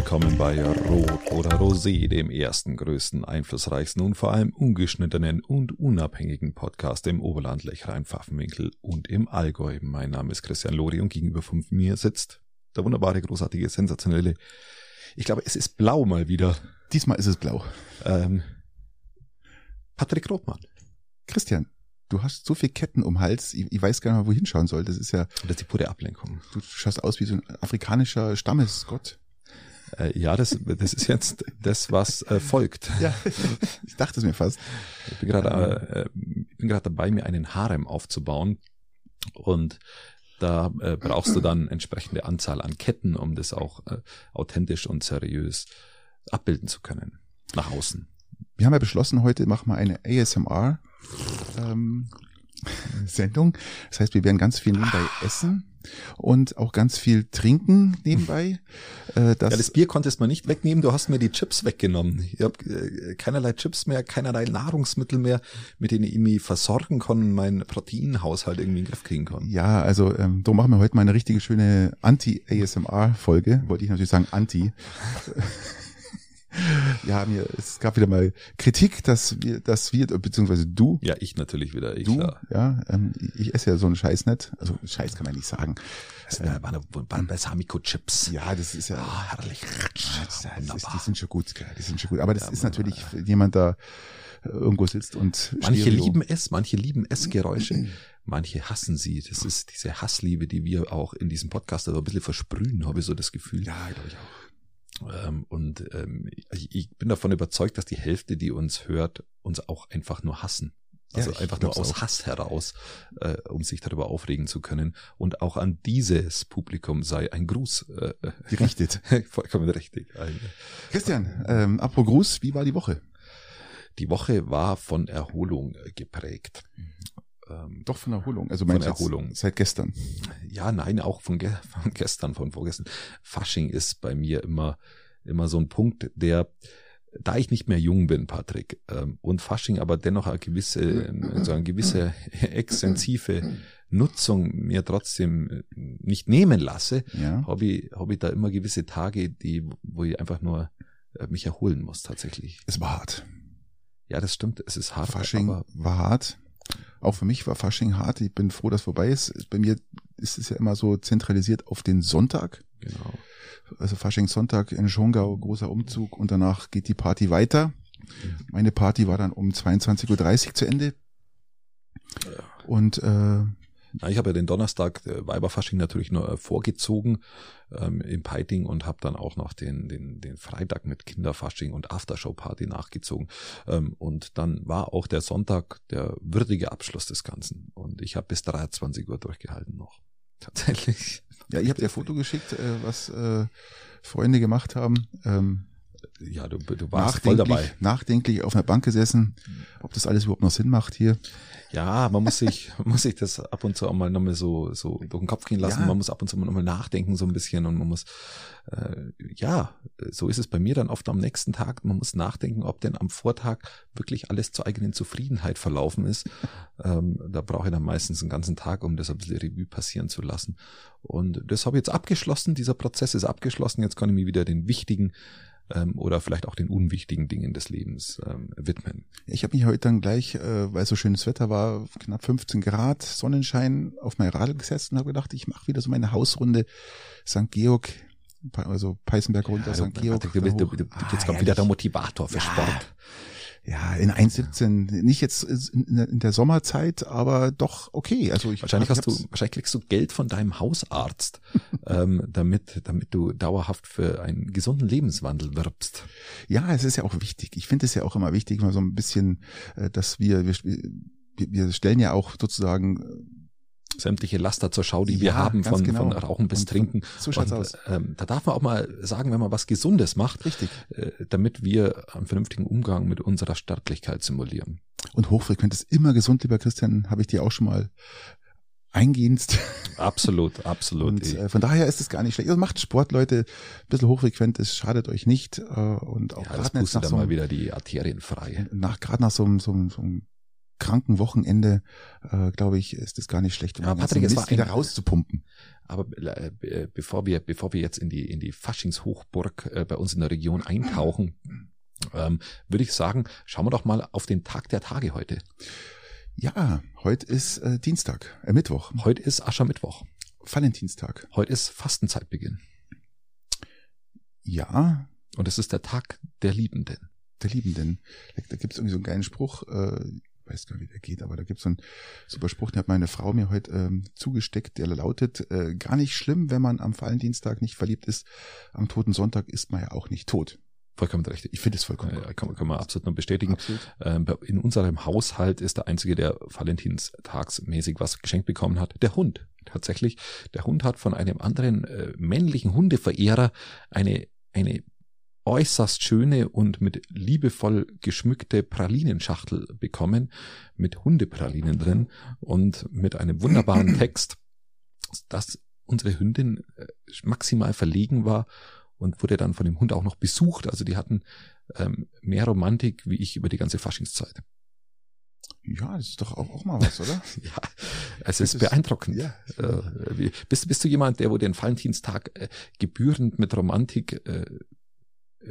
willkommen bei Rot oder Rosé, dem ersten, größten, einflussreichsten und vor allem ungeschnittenen und unabhängigen Podcast im Oberland, Lechrein, Pfaffenwinkel und im Allgäu. Mein Name ist Christian Lori und gegenüber von mir sitzt der wunderbare, großartige, sensationelle, ich glaube, es ist blau mal wieder. Diesmal ist es blau. Ähm, Patrick Rothmann. Christian, du hast so viel Ketten um Hals, ich, ich weiß gar nicht mal, wohin schauen soll. Das ist ja. Das ist die pure Ablenkung. Du schaust aus wie so ein afrikanischer Stammesgott. Äh, ja, das, das ist jetzt das, was äh, folgt. Ja, ich dachte es mir fast. Ich bin gerade äh, bin gerade dabei, mir einen Harem aufzubauen und da äh, brauchst du dann entsprechende Anzahl an Ketten, um das auch äh, authentisch und seriös abbilden zu können nach außen. Wir haben ja beschlossen, heute machen wir eine ASMR ähm, Sendung. Das heißt, wir werden ganz viel nebenbei essen und auch ganz viel trinken nebenbei. Äh, das, ja, das Bier konntest man nicht wegnehmen, du hast mir die Chips weggenommen. Ich habe äh, keinerlei Chips mehr, keinerlei Nahrungsmittel mehr, mit denen ich mich versorgen kann, meinen Proteinhaushalt irgendwie in den Griff kriegen kann. Ja, also ähm, darum machen wir heute mal eine richtige schöne Anti-ASMR-Folge. Wollte ich natürlich sagen Anti. Ja, mir, es gab wieder mal Kritik, dass wir, dass wir, beziehungsweise du. Ja, ich natürlich wieder, ich du, klar. Ja, ähm, ich esse ja so einen Scheiß nicht. Also Scheiß kann man nicht sagen. Das äh, waren, Balsamico-Chips. Ja, das ist ja. Oh, herrlich. Das, das ist, die sind schon gut, die sind schon gut. Aber das ja, ist natürlich jemand da irgendwo sitzt und Manche Stereo. lieben es, manche lieben Essgeräusche. Manche hassen sie. Das ist diese Hassliebe, die wir auch in diesem Podcast aber ein bisschen versprühen, habe ich so das Gefühl. Ja, glaube ich auch. Ähm, und ähm, ich, ich bin davon überzeugt, dass die Hälfte, die uns hört, uns auch einfach nur hassen. Also ja, einfach nur aus auch. Hass heraus, äh, um sich darüber aufregen zu können. Und auch an dieses Publikum sei ein Gruß äh, gerichtet. vollkommen richtig. Ein, Christian, ähm, apropos Gruß, wie war die Woche? Die Woche war von Erholung geprägt. Ähm, Doch von Erholung, also von Erholung. Seit gestern. Ja, nein, auch von, ge von gestern, von vorgestern. Fasching ist bei mir immer, immer so ein Punkt, der, da ich nicht mehr jung bin, Patrick, ähm, und Fasching aber dennoch eine gewisse, so eine gewisse extensive Nutzung mir trotzdem nicht nehmen lasse, ja. habe ich, hab ich da immer gewisse Tage, die, wo ich einfach nur äh, mich erholen muss tatsächlich. Es war hart. Ja, das stimmt. Es ist hart. Fasching war hart. Auch für mich war Fasching hart. Ich bin froh, dass vorbei ist. Bei mir ist es ja immer so zentralisiert auf den Sonntag. Genau. Also Fasching Sonntag in Schongau, großer Umzug und danach geht die Party weiter. Meine Party war dann um 22.30 Uhr zu Ende. Und äh, na, ich habe ja den Donnerstag äh, Weiberfasching natürlich nur äh, vorgezogen ähm, im Peiting und habe dann auch noch den, den, den Freitag mit Kinderfasching und Aftershow-Party nachgezogen. Ähm, und dann war auch der Sonntag der würdige Abschluss des Ganzen. Und ich habe bis 23 Uhr durchgehalten noch. Tatsächlich. Ja, ihr habt ja Foto geschickt, äh, was äh, Freunde gemacht haben. Ähm, ja, du, du warst voll dabei. Nachdenklich auf einer Bank gesessen, ob das alles überhaupt noch Sinn macht hier. Ja, man muss sich, muss sich das ab und zu auch mal nochmal so, so durch den Kopf gehen lassen. Ja. Man muss ab und zu mal nochmal nachdenken so ein bisschen und man muss, äh, ja, so ist es bei mir dann oft am nächsten Tag. Man muss nachdenken, ob denn am Vortag wirklich alles zur eigenen Zufriedenheit verlaufen ist. ähm, da brauche ich dann meistens einen ganzen Tag, um das ein bisschen Revue passieren zu lassen. Und das habe ich jetzt abgeschlossen. Dieser Prozess ist abgeschlossen. Jetzt kann ich mich wieder den wichtigen ähm, oder vielleicht auch den unwichtigen Dingen des Lebens ähm, widmen. Ich habe mich heute dann gleich, äh, weil so schönes Wetter war, knapp 15 Grad, Sonnenschein, auf mein Radl gesetzt und habe gedacht, ich mache wieder so meine Hausrunde St. Georg, also Peißenberg runter, ja, St. Georg. Du, du, du, du, jetzt kommt ah, wieder der Motivator für ja. Sport ja, in 1,17, nicht jetzt in der Sommerzeit, aber doch okay. Also ich, wahrscheinlich hast du, wahrscheinlich kriegst du Geld von deinem Hausarzt, ähm, damit, damit du dauerhaft für einen gesunden Lebenswandel wirbst. Ja, es ist ja auch wichtig. Ich finde es ja auch immer wichtig, mal so ein bisschen, äh, dass wir, wir, wir stellen ja auch sozusagen sämtliche Laster zur Schau, die ja, wir haben, von, genau. von Rauchen bis und Trinken. So schaut's und, aus. Ähm, da darf man auch mal sagen, wenn man was Gesundes macht, Richtig. Äh, damit wir einen vernünftigen Umgang mit unserer Sterblichkeit simulieren. Und hochfrequent ist immer gesund, lieber Christian, habe ich dir auch schon mal eingehend. Absolut, absolut. Und äh, von daher ist es gar nicht schlecht. Also macht Sport, Leute, ein bisschen hochfrequent, es schadet euch nicht. Äh, und auch ja, gerade nach so, mal wieder die Arterien frei. Nach gerade nach so, so, so einem Krankenwochenende, äh, glaube ich, ist es gar nicht schlecht, um ja, Patrick, es war wieder rauszupumpen. Aber äh, bevor wir, bevor wir jetzt in die, in die Faschingshochburg äh, bei uns in der Region eintauchen, ähm, würde ich sagen, schauen wir doch mal auf den Tag der Tage heute. Ja, heute ist äh, Dienstag, äh, Mittwoch. Heute ist Aschermittwoch. Valentinstag. Heute ist Fastenzeitbeginn. Ja. Und es ist der Tag der Liebenden. Der Liebenden. Da, da gibt es irgendwie so einen geilen Spruch, äh, weiß gar nicht, wie der geht, aber da gibt es so einen super Spruch, den hat meine Frau mir heute ähm, zugesteckt, der lautet, äh, gar nicht schlimm, wenn man am Valentinstag nicht verliebt ist, am Toten Sonntag ist man ja auch nicht tot. Vollkommen recht. Ich finde es vollkommen ja, kann, kann man absolut nur bestätigen. Ähm, in unserem Haushalt ist der einzige, der valentinstagsmäßig was geschenkt bekommen hat, der Hund. Tatsächlich, der Hund hat von einem anderen äh, männlichen Hundeverehrer eine, eine äußerst schöne und mit liebevoll geschmückte Pralinenschachtel bekommen, mit Hundepralinen drin und mit einem wunderbaren Text, dass unsere Hündin äh, maximal verlegen war und wurde dann von dem Hund auch noch besucht. Also die hatten ähm, mehr Romantik wie ich über die ganze Faschingszeit. Ja, das ist doch auch, auch mal was, oder? ja, es ist, ist beeindruckend. Ja, äh, bist, bist du jemand, der wo den Valentinstag äh, gebührend mit Romantik äh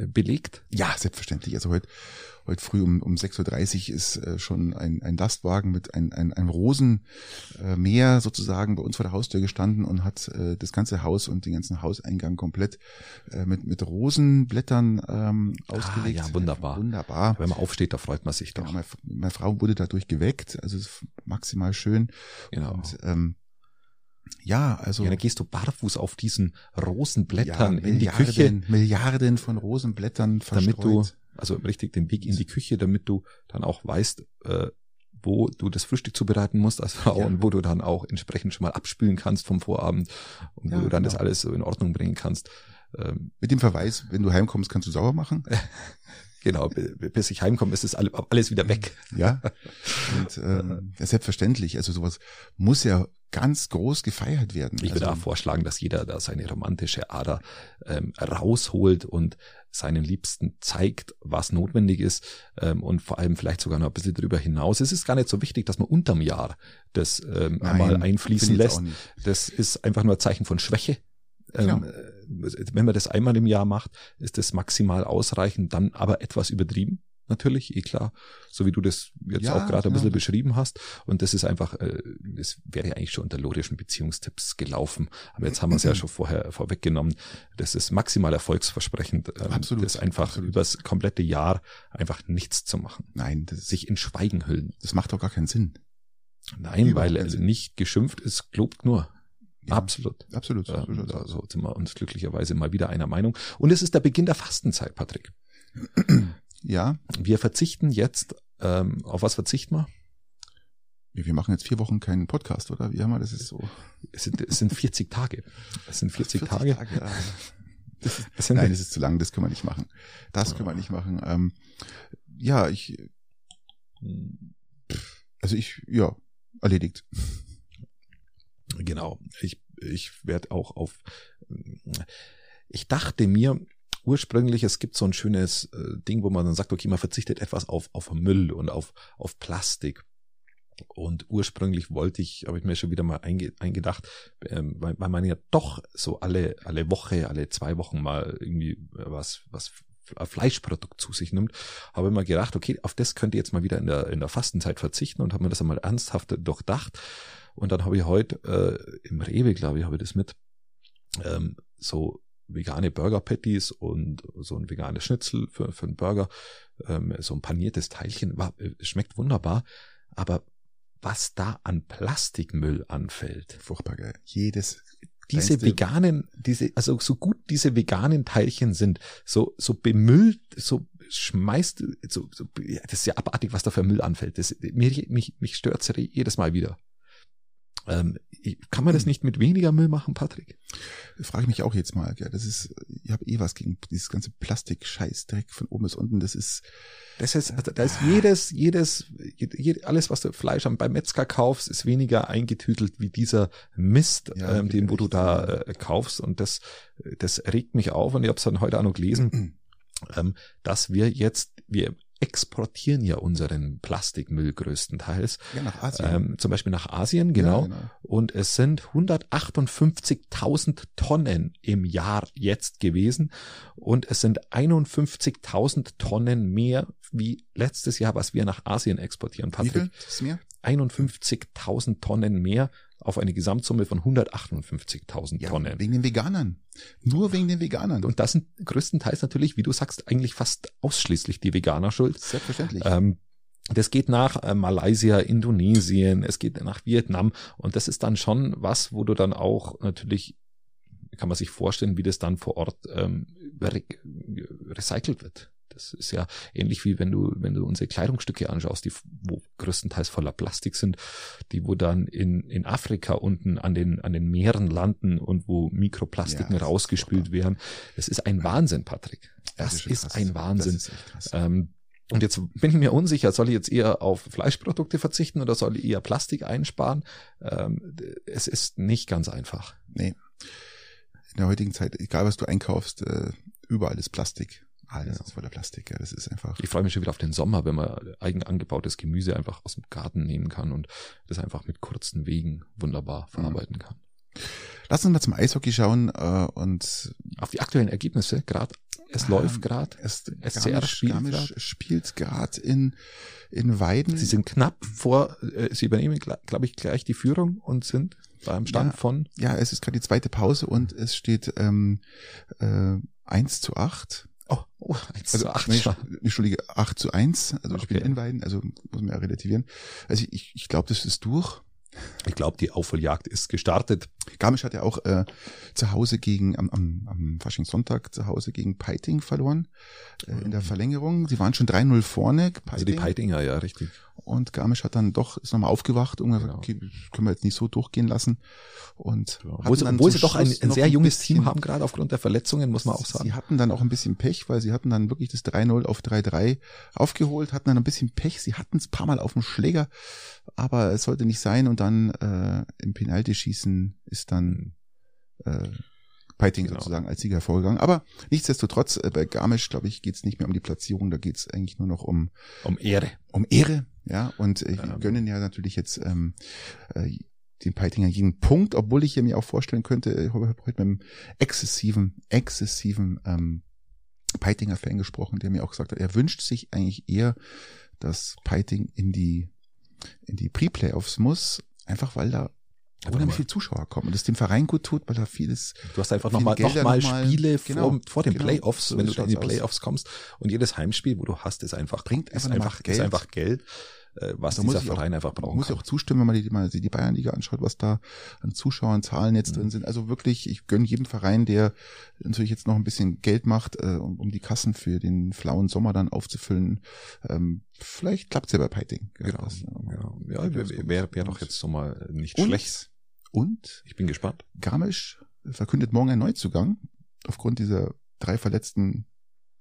belegt? Ja, selbstverständlich. Also heute heute früh um, um 6.30 Uhr ist äh, schon ein, ein Lastwagen mit ein, ein, ein Rosenmeer äh, sozusagen bei uns vor der Haustür gestanden und hat äh, das ganze Haus und den ganzen Hauseingang komplett äh, mit, mit Rosenblättern ähm, ah, ausgelegt. Ah, ja, wunderbar. Wunderbar. Wenn man aufsteht, da freut man sich doch. Genau, meine, meine Frau wurde dadurch geweckt, also maximal schön. Genau. Und, ähm, ja, also. Ja, dann gehst du barfuß auf diesen Rosenblättern ja, in die Küche. Milliarden von Rosenblättern verstreut. Damit du also richtig den Weg in die Küche, damit du dann auch weißt, äh, wo du das Frühstück zubereiten musst als Frau ja. und wo du dann auch entsprechend schon mal abspülen kannst vom Vorabend und wo ja, du dann genau. das alles so in Ordnung bringen kannst. Ähm, Mit dem Verweis, wenn du heimkommst, kannst du sauber machen. genau, bis ich heimkomme, ist das alles wieder weg. Ja, und ähm, ja, selbstverständlich. Also sowas muss ja ganz groß gefeiert werden. Ich würde also, auch vorschlagen, dass jeder da seine romantische Ader ähm, rausholt und seinen Liebsten zeigt, was notwendig ist ähm, und vor allem vielleicht sogar noch ein bisschen darüber hinaus. Es ist gar nicht so wichtig, dass man unterm Jahr das ähm, Nein, einmal einfließen lässt. Das ist einfach nur ein Zeichen von Schwäche. Ähm, äh, wenn man das einmal im Jahr macht, ist das maximal ausreichend, dann aber etwas übertrieben natürlich, eh klar, so wie du das jetzt ja, auch gerade ein bisschen ja. beschrieben hast. Und das ist einfach, äh, das wäre ja eigentlich schon unter logischen Beziehungstipps gelaufen. Aber jetzt haben wir es ja schon vorher vorweggenommen. Das ist maximal erfolgsversprechend. Ähm, absolut. Das einfach absolut. übers komplette Jahr einfach nichts zu machen. Nein, das sich in Schweigen hüllen. Das macht doch gar keinen Sinn. Nein, weil also nicht geschimpft ist, gelobt nur. Ja, absolut. Absolut. Ähm, also sind wir uns glücklicherweise mal wieder einer Meinung. Und es ist der Beginn der Fastenzeit, Patrick. Ja. Wir verzichten jetzt, ähm, auf was verzichten wir? Wir machen jetzt vier Wochen keinen Podcast, oder? Wie haben wir das ist so? Es sind, es sind 40 Tage. Es sind 40, 40 Tage. Tage ja. das ist, das Nein, das ist zu lang, das können wir nicht machen. Das können wir nicht machen. Ähm, ja, ich, also ich, ja, erledigt. Genau. Ich, ich werde auch auf, ich dachte mir, ursprünglich, es gibt so ein schönes äh, Ding, wo man dann sagt, okay, man verzichtet etwas auf, auf Müll und auf, auf Plastik. Und ursprünglich wollte ich, habe ich mir schon wieder mal einge, eingedacht, ähm, weil, weil man ja doch so alle, alle Woche, alle zwei Wochen mal irgendwie was, was Fleischprodukt zu sich nimmt, habe ich mir gedacht, okay, auf das könnte ich jetzt mal wieder in der, in der Fastenzeit verzichten und habe mir das einmal ernsthaft durchdacht. Und dann habe ich heute äh, im Rewe, glaube ich, habe ich das mit ähm, so vegane Burger Patties und so ein veganes Schnitzel für, für einen Burger, ähm, so ein paniertes Teilchen, war, äh, schmeckt wunderbar, aber was da an Plastikmüll anfällt. Furchtbar geil. Jedes diese veganen, diese, also so gut diese veganen Teilchen sind, so, so bemüllt, so schmeißt, so, so, das ist ja abartig, was da für Müll anfällt. Das, mich, mich, mich stört's jedes Mal wieder. Ähm, kann man das nicht mit weniger Müll machen, Patrick? Frage ich mich auch jetzt mal. Ja, das ist, ich habe eh was gegen dieses ganze Plastik-Scheißdreck von oben bis unten. Das ist, das ist, also da ist jedes, jedes, jed, alles, was du Fleisch beim Metzger kaufst, ist weniger eingetütelt wie dieser Mist, ja, ähm, den wo du da äh, kaufst. Und das, das regt mich auf. Und ich habe es dann heute auch noch gelesen, ähm, dass wir jetzt, wir exportieren ja unseren Plastikmüll größtenteils. Ja, nach Asien. Ähm, zum Beispiel nach Asien, genau. Ja, genau. Und es sind 158.000 Tonnen im Jahr jetzt gewesen. Und es sind 51.000 Tonnen mehr wie letztes Jahr, was wir nach Asien exportieren, Wie Patrick. viel? Das ist mehr? 51.000 Tonnen mehr auf eine Gesamtsumme von 158.000 Ja, Tonnen. wegen den Veganern. Nur wegen den Veganern. Und das sind größtenteils natürlich, wie du sagst, eigentlich fast ausschließlich die Veganer schuld. Selbstverständlich. Ähm, das geht nach äh, Malaysia, Indonesien, es geht nach Vietnam und das ist dann schon was, wo du dann auch natürlich, kann man sich vorstellen, wie das dann vor Ort ähm, re recycelt wird. Das ist ja ähnlich wie wenn du, wenn du unsere Kleidungsstücke anschaust, die wo größtenteils voller Plastik sind, die wo dann in, in Afrika unten an den, an den Meeren landen und wo Mikroplastiken Ja, das ist rausgespült werden. Das ist ein Wahnsinn, Patrick. Das, schon ist krass. ein Wahnsinn. Das ist. Ähm, und jetzt bin ich mir unsicher, soll ich jetzt eher auf Fleischprodukte verzichten oder soll ich eher Plastik einsparen? Ähm, es ist nicht ganz einfach. Nee. In der heutigen Zeit, egal was du einkaufst, äh, überall ist Plastik. Alles Ja. ist voller Plastik. Ja, das ist einfach. Ich freue mich schon wieder auf den Sommer, wenn man eigen angebautes Gemüse einfach aus dem Garten nehmen kann und das einfach mit kurzen Wegen wunderbar verarbeiten kann. Lass uns mal zum Eishockey schauen äh, und Auf die aktuellen Ergebnisse, gerade, es Ähm, läuft gerade. es, SCR spielt gerade in, in Weiden. Sie sind knapp vor, äh, sie übernehmen, glaube ich, gleich die Führung und sind beim Stand Ja. von ja, es ist gerade die zweite Pause und es steht ähm, äh, 1 zu 8. oh, oh 1 Also, zu 8 nee, schon. Entschuldige, 8 zu 1. Also Okay. spielen in Weiden, also muss man ja relativieren. Also ich, ich glaube, das ist durch. Ich glaube, die Aufholjagd ist gestartet. Garmisch hat ja auch äh, zu Hause gegen, am, am, am Faschingssonntag zu Hause gegen Peiting verloren äh, in der Verlängerung. Sie waren schon 3-0 vorne, Also die Peitinger, ja, richtig. und Garmisch hat dann doch, ist nochmal aufgewacht und gesagt, Genau. okay, können wir jetzt nicht so durchgehen lassen. Und hatten Obwohl sie, dann obwohl sie doch ein, ein sehr junges bisschen- Team haben, gerade aufgrund der Verletzungen, muss man auch sagen. Sie hatten dann auch ein bisschen Pech, weil sie hatten dann wirklich das 3-0 auf 3-3 aufgeholt, hatten dann ein bisschen Pech. Sie hatten es ein paar Mal auf dem Schläger, aber es sollte nicht sein. Und dann äh, im Penaltyschießen ist dann äh, Peiting Genau. sozusagen als Sieger hervorgegangen. Aber nichtsdestotrotz, äh, bei Garmisch, glaube ich, geht es nicht mehr um die Platzierung, da geht es eigentlich nur noch um, Um Ehre. um Ehre. Ja, und äh, wir Ähm. gönnen ja natürlich jetzt ähm, äh, den Peitinger jeden Punkt, obwohl ich mir auch vorstellen könnte, ich habe heute mit einem exzessiven, exzessiven ähm, Peitinger Fan gesprochen, der mir auch gesagt hat, er wünscht sich eigentlich eher, dass Peiting in die in die Pre-Playoffs muss, einfach weil da Unheimlich mal- viele Zuschauer kommen und es dem Verein gut tut, weil da vieles Du hast einfach nochmal noch mal Spiele genau, vor, vor den genau, Playoffs, so wenn du in die schaut's aus. Playoffs kommst. Und jedes Heimspiel, wo du hast, ist einfach, Bringt ist einfach ist Geld. einfach Geld, äh, was Da muss dieser ich auch- Verein einfach brauchen muss ich auch zustimmen, wenn man die, mal die Bayernliga anschaut, was da an Zuschauern, Zahlen jetzt Mhm. drin sind. Also wirklich, ich gönne jedem Verein, der natürlich jetzt noch ein bisschen Geld macht, äh, um, um die Kassen für den flauen Sommer dann aufzufüllen. Ähm, vielleicht klappt's ja bei Peiting. Genau. das- Ja, ja wäre wär, wär doch jetzt so mal nicht Und? schlecht. Und Ich bin gespannt. Garmisch verkündet morgen einen Neuzugang. Aufgrund dieser drei verletzten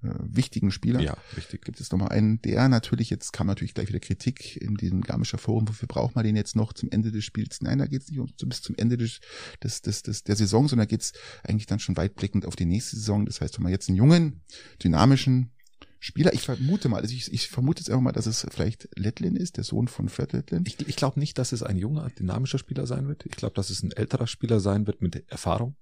äh, wichtigen Spieler. Ja, richtig. gibt es nochmal einen, der natürlich, jetzt kam natürlich gleich wieder Kritik in diesem Garmischer Forum, wofür braucht man den jetzt noch zum Ende des Spiels? Nein, da geht es nicht um, bis zum Ende des, des, des, des, der Saison, sondern da geht es eigentlich dann schon weitblickend auf die nächste Saison. Das heißt, wenn man jetzt einen jungen, dynamischen Spieler, ich vermute mal, also ich, ich vermute jetzt einfach mal, dass es vielleicht Letlin ist, der Sohn von Fred Letlin. Ich, ich glaube nicht, dass es ein junger, dynamischer Spieler sein wird. Ich glaube, dass es ein älterer Spieler sein wird mit Erfahrung,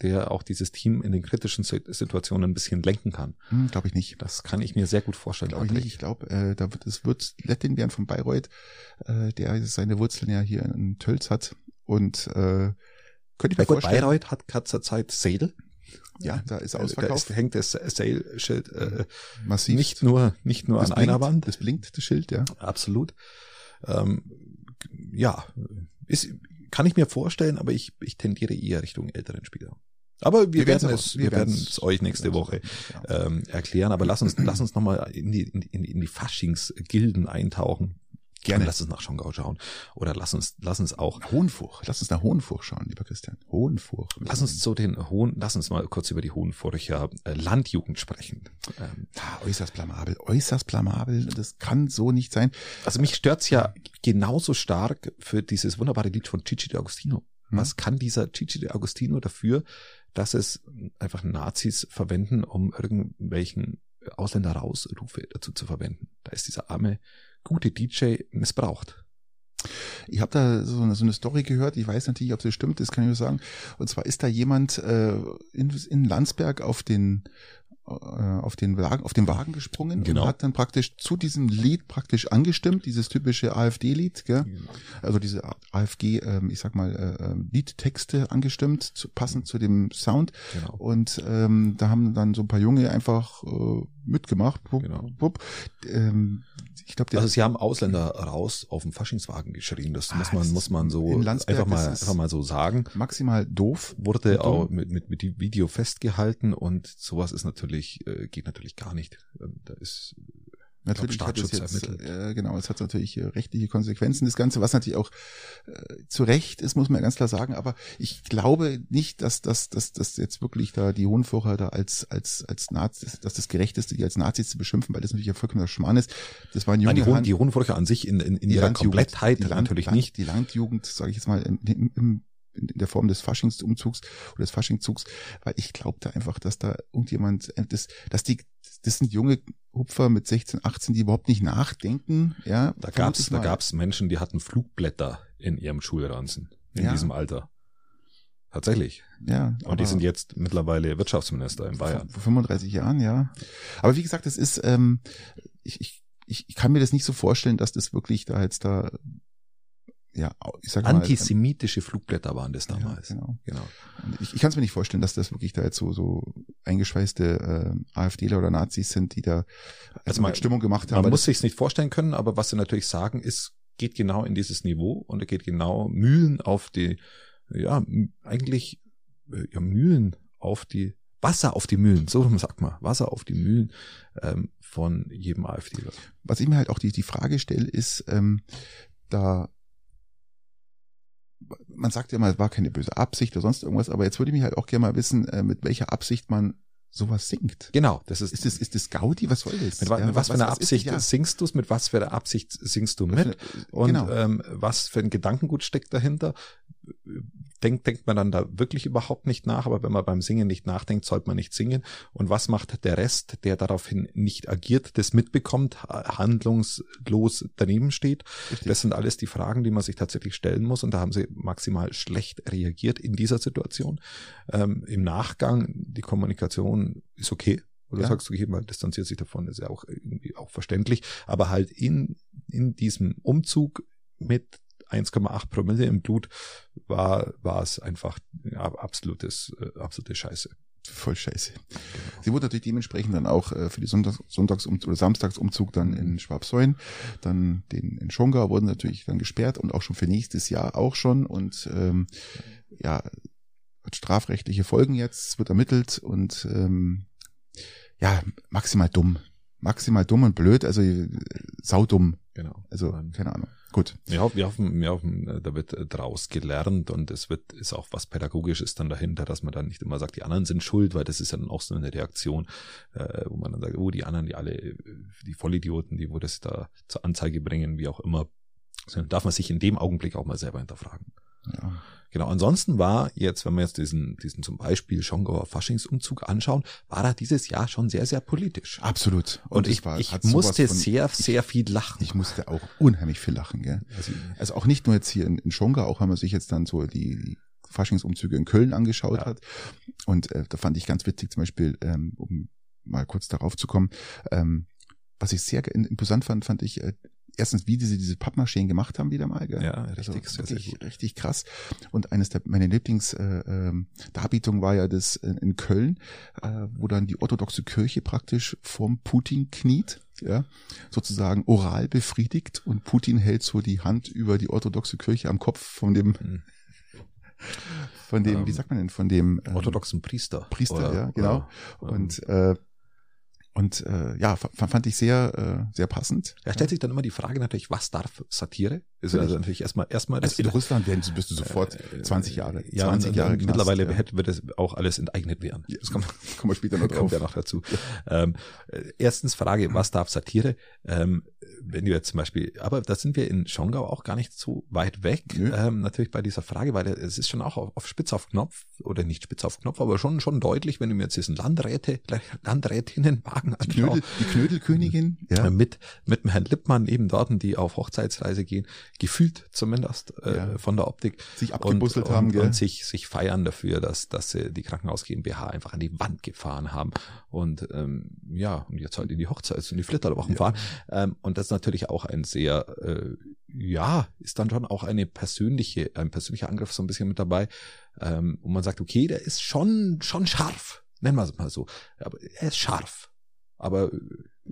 der auch dieses Team in den kritischen Si- Situationen ein bisschen lenken kann. Hm, glaube ich nicht. Das kann ich mir sehr gut vorstellen. Glaube ich nicht. Ich glaube, äh, da wird es wird Lettin werden von Bayreuth, äh, der seine Wurzeln ja hier in Tölz hat und äh, könnte ich mir vorstellen. Bayreuth hat, hat zurzeit Sale. Ja, da ist Da ausverkauft. ist, hängt das Sale-Schild äh, Massiv. nicht nur, nicht nur das an einer blinkt, Wand. Das blinkt, das Schild, ja. Absolut. Ähm, ja, ist, kann ich mir vorstellen, aber ich, ich tendiere eher Richtung älteren Spieler. Aber wir, Wir werden es, wir, werden es euch nächste Woche Ja. ähm, erklären. Aber lass uns, lass uns nochmal in die, in, in die Faschingsgilden eintauchen. Gerne. Lass uns nach Schongau schauen. Oder lass uns, lass uns auch, Hohenfurch. Lass uns nach Hohenfurch schauen, lieber Christian. Hohenfurch. lass uns zu den hohen, lass uns mal kurz über die Hohenfurcher äh, Landjugend sprechen. Ähm, Ah, äußerst blamabel, äußerst blamabel. Das kann so nicht sein. Also mich stört's ja genauso stark für dieses wunderbare Lied von Gigi D'Agostino. Hm. Was kann dieser Gigi D'Agostino dafür, dass es einfach Nazis verwenden, um irgendwelchen Ausländer rausrufe dazu zu verwenden? ist dieser arme, gute DJ missbraucht. Ich habe da so eine, so eine Story gehört, ich weiß natürlich, ob sie stimmt, das kann ich nur sagen. Und zwar ist da jemand äh, in, in Landsberg auf den äh, auf den Wagen, auf den Wagen gesprungen genau. und hat dann praktisch zu diesem Lied praktisch angestimmt, dieses typische AfD-Lied, gell? Genau. also diese AfG, ähm, ich sag mal, äh, ähm, Liedtexte angestimmt, zu, passend zu dem Sound. Genau. Und ähm, da haben dann so ein paar Junge einfach äh, mitgemacht. Wupp, genau. wupp. Ähm, ich glaube, also sie haben Ausländer raus auf dem Faschingswagen geschrien. Das ah, muss man muss man so einfach mal einfach mal so sagen. Maximal doof. Wurde auch mit mit mit Video festgehalten und sowas ist natürlich äh, geht natürlich gar nicht. Ähm, da ist Natürlich hat es jetzt, äh, genau, es hat natürlich äh, rechtliche Konsequenzen, das Ganze, was natürlich auch äh, zu Recht ist, muss man ja ganz klar sagen, aber ich glaube nicht, dass das dass, dass jetzt wirklich da die Hohenfurcher da als, als, als Nazis, dass das Gerechteste, die als Nazis zu beschimpfen, weil das natürlich ja vollkommener Schmarrn ist. Das waren junge Nein, die, Hohen, die Hohenfurcher an sich in, in, in ihrer Komplettheit die Land, natürlich Land, nicht. Die Landjugend, sage ich jetzt mal, im, im, in der Form des Faschingsumzugs oder des Faschingszugs, weil ich glaubte einfach, dass da irgendjemand, äh, das, dass die, das sind junge Hupfer mit 16, 18, die überhaupt nicht nachdenken, ja. Da gab's, da gab's Menschen, die hatten Flugblätter in ihrem Schulranzen, in ja. diesem Alter. Tatsächlich. Ja. Und die sind jetzt mittlerweile Wirtschaftsminister in Bayern. Vor 35 Jahren, ja. Aber wie gesagt, es ist, ähm, ich, ich, ich kann mir das nicht so vorstellen, dass das wirklich da jetzt da ja, ich sag mal, antisemitische Flugblätter waren das damals. Ja, genau. genau. ich, ich kann es mir nicht vorstellen, dass das wirklich da jetzt so so eingeschweißte äh, AfDler oder Nazis sind, die da also mal Stimmung gemacht haben. Man muss sich's nicht vorstellen können, aber was sie natürlich sagen, ist, geht genau in dieses Niveau und er geht genau Mühlen auf die, ja, eigentlich äh, ja, Mühlen auf die Wasser auf die Mühlen, so sagt man, Wasser auf die Mühlen ähm, von jedem AfDler. Was ich mir halt auch die, die Frage stelle, ist, ähm, da man sagt ja mal, es war keine böse Absicht oder sonst irgendwas, aber jetzt würde ich mich halt auch gerne mal wissen, äh, mit welcher Absicht man sowas singt. Genau, das ist ist das ist das Gaudi, was soll das? Mit, ja, mit was, was für einer Absicht ist, ja. singst du es, mit was für einer Absicht singst du mit und genau. ähm, was für ein Gedankengut steckt dahinter? Denkt, denkt man dann da wirklich überhaupt nicht nach, aber wenn man beim Singen nicht nachdenkt, sollte man nicht singen. Und was macht der Rest, der daraufhin nicht agiert, das mitbekommt, handlungslos daneben steht? Richtig. Das sind alles die Fragen, die man sich tatsächlich stellen muss. Und da haben sie maximal schlecht reagiert in dieser Situation. Ähm, Im Nachgang, die Kommunikation ist okay. Oder ja. sagst du, jemand distanziert sich davon, ist ja auch irgendwie auch verständlich. Aber halt in, in diesem Umzug mit 1,8 Promille im Blut war, war es einfach absolutes, äh, absolute Scheiße. Voll scheiße. Sie wurde natürlich dementsprechend dann auch äh, für die Sonntags-, Sonntags oder Samstagsumzug dann in Schwabsäulen, dann den in Schongau wurden natürlich dann gesperrt und auch schon für nächstes Jahr auch schon und ähm, ja, hat strafrechtliche Folgen jetzt, wird ermittelt und ähm, ja, maximal dumm. Maximal dumm und blöd, also äh, saudumm. Genau. Also, keine Ahnung. Gut. Wir hoffen, wir hoffen, wir hoffen, äh, da wird äh, draus gelernt und es wird, ist auch was Pädagogisches dann dahinter, dass man dann nicht immer sagt, die anderen sind schuld, weil das ist ja dann auch so eine Reaktion, äh, wo man dann sagt, oh, die anderen, die alle, die Vollidioten, die wo das da zur Anzeige bringen, wie auch immer, dann darf man sich in dem Augenblick auch mal selber hinterfragen. Ja. Genau, ansonsten war jetzt, wenn wir jetzt diesen, diesen zum Beispiel Schongauer Faschingsumzug anschauen, war er dieses Jahr schon sehr, sehr politisch. Absolut. Und, Und ich, war, ich musste von, sehr, sehr viel lachen. Ich musste auch unheimlich viel lachen, gell? Also, also auch nicht nur jetzt hier in, in Schongau, auch wenn man sich jetzt dann so die, die Faschingsumzüge in Köln angeschaut ja. hat. Und äh, da fand ich ganz witzig zum Beispiel, ähm, um mal kurz darauf zu kommen, ähm, was ich sehr imposant fand, fand ich äh, erstens, wie diese diese Pappmaschinen gemacht haben wieder mal. Gell? Ja, richtig, also, richtig, sehr richtig krass. Und eines der meine Lieblings äh, ähm, war ja das in, Köln, äh, wo dann die orthodoxe Kirche praktisch vorm Putin kniet, ja, sozusagen oral befriedigt und Putin hält so die Hand über die orthodoxe Kirche am Kopf von dem mhm. von dem, ähm, wie sagt man denn, von dem ähm, orthodoxen Priester. Priester, oder, ja, genau. Oder, und äh, und äh, ja, fand ich sehr, äh, sehr passend. Ja, stellt sich dann immer die Frage natürlich, was darf Satire? Ist also natürlich erstmal erstmal. Also in Russland werden bist du sofort äh, 20 Jahre. Ja, 20 Jahre. Knast, mittlerweile ja. wird es auch alles enteignet werden. Das kommt, kommen wir später noch drauf. Kommt ja noch dazu. Ähm, erstens Frage, was darf Satire? Ähm, wenn du jetzt zum Beispiel, aber da sind wir in Schongau auch gar nicht so weit weg, ähm, natürlich bei dieser Frage, weil es ist schon auch auf, auf Spitz auf Knopf, oder nicht Spitz auf Knopf, aber schon, schon deutlich, wenn du mir jetzt diesen Landräte, Landrätinnenwagen die, Knödel, die Knödelkönigin, ja. Mit, mit dem Herrn Lippmann eben dort, die auf Hochzeitsreise gehen, gefühlt zumindest äh, ja. von der Optik. Sich abgebusselt und, haben, und, und sich, sich feiern dafür, dass, dass sie die Krankenhaus GmbH einfach an die Wand gefahren haben und ähm, ja, und jetzt halt in die Hochzeits- und die Flitterwochen ja. fahren. Ähm, und das ist natürlich auch ein sehr, äh, ja, ist dann schon auch eine persönliche, ein persönlicher Angriff so ein bisschen mit dabei. Ähm, und man sagt, okay, der ist schon, schon scharf. Nennen wir es mal so. Aber er ist scharf. Aber